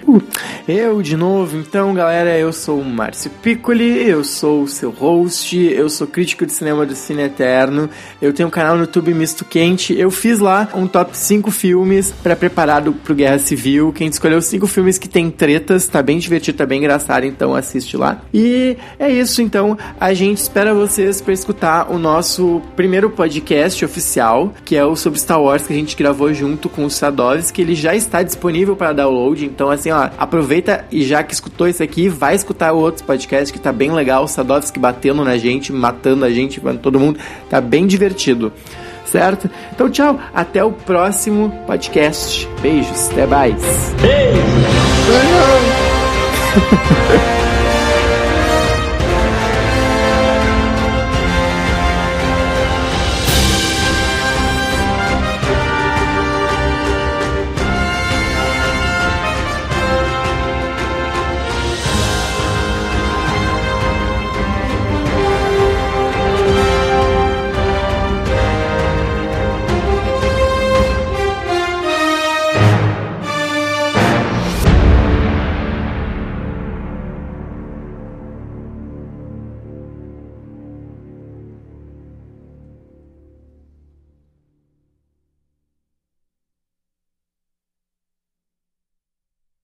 Eu de novo, então galera, eu sou o Márcio Piccoli, eu sou o seu host, eu sou crítico de cinema do Cine Eterno, eu tenho um canal no YouTube Misto Quente, eu fiz lá um top 5 filmes para preparado pro Guerra Civil, quem escolheu 5 filmes que tem tretas, tá bem divertido, tá bem engraçado, então assiste lá. E é isso, então, a gente espera vocês para escutar o nosso primeiro podcast oficial, que é o sobre Star Wars que a gente gravou junto com o Sadovski, ele já está disponível para download, então assim, ó, aproveita e já que escutou isso aqui, vai escutar o outro podcast que tá bem legal, o Sadovski batendo na gente, matando a gente, todo mundo, tá bem divertido. Certo? Então, tchau. Até o próximo podcast. Beijos. Até mais. Beijo!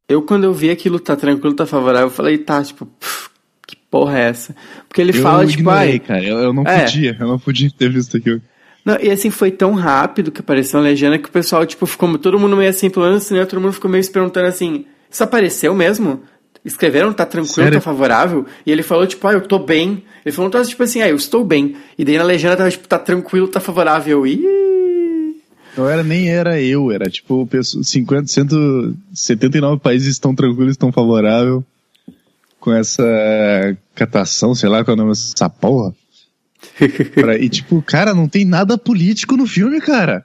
Eu, quando eu vi aquilo tá tranquilo, tá favorável, eu falei, tá, tipo, pff, que porra é essa? Porque ele eu fala, tipo, ignorei, ai. cara, eu, eu não É. podia, eu não podia ter visto aquilo. Não, e assim, foi tão rápido que apareceu a legenda que o pessoal, tipo, ficou todo mundo meio assim, pelo menos no cinema, todo mundo ficou meio se perguntando assim, isso apareceu mesmo? Escreveram, tá tranquilo, Sério? tá favorável? E ele falou, tipo, ah, eu tô bem. Ele falou, tá, tipo assim, ah, eu estou bem. E daí na legenda tava, tipo, tá tranquilo, tá favorável. Ih! Não era nem era eu, era tipo pessoa- 50, 179 países estão tranquilos, estão favoráveis com essa catação, sei lá qual é o nome dessa porra. Pra- e tipo, cara, não tem nada político no filme, cara.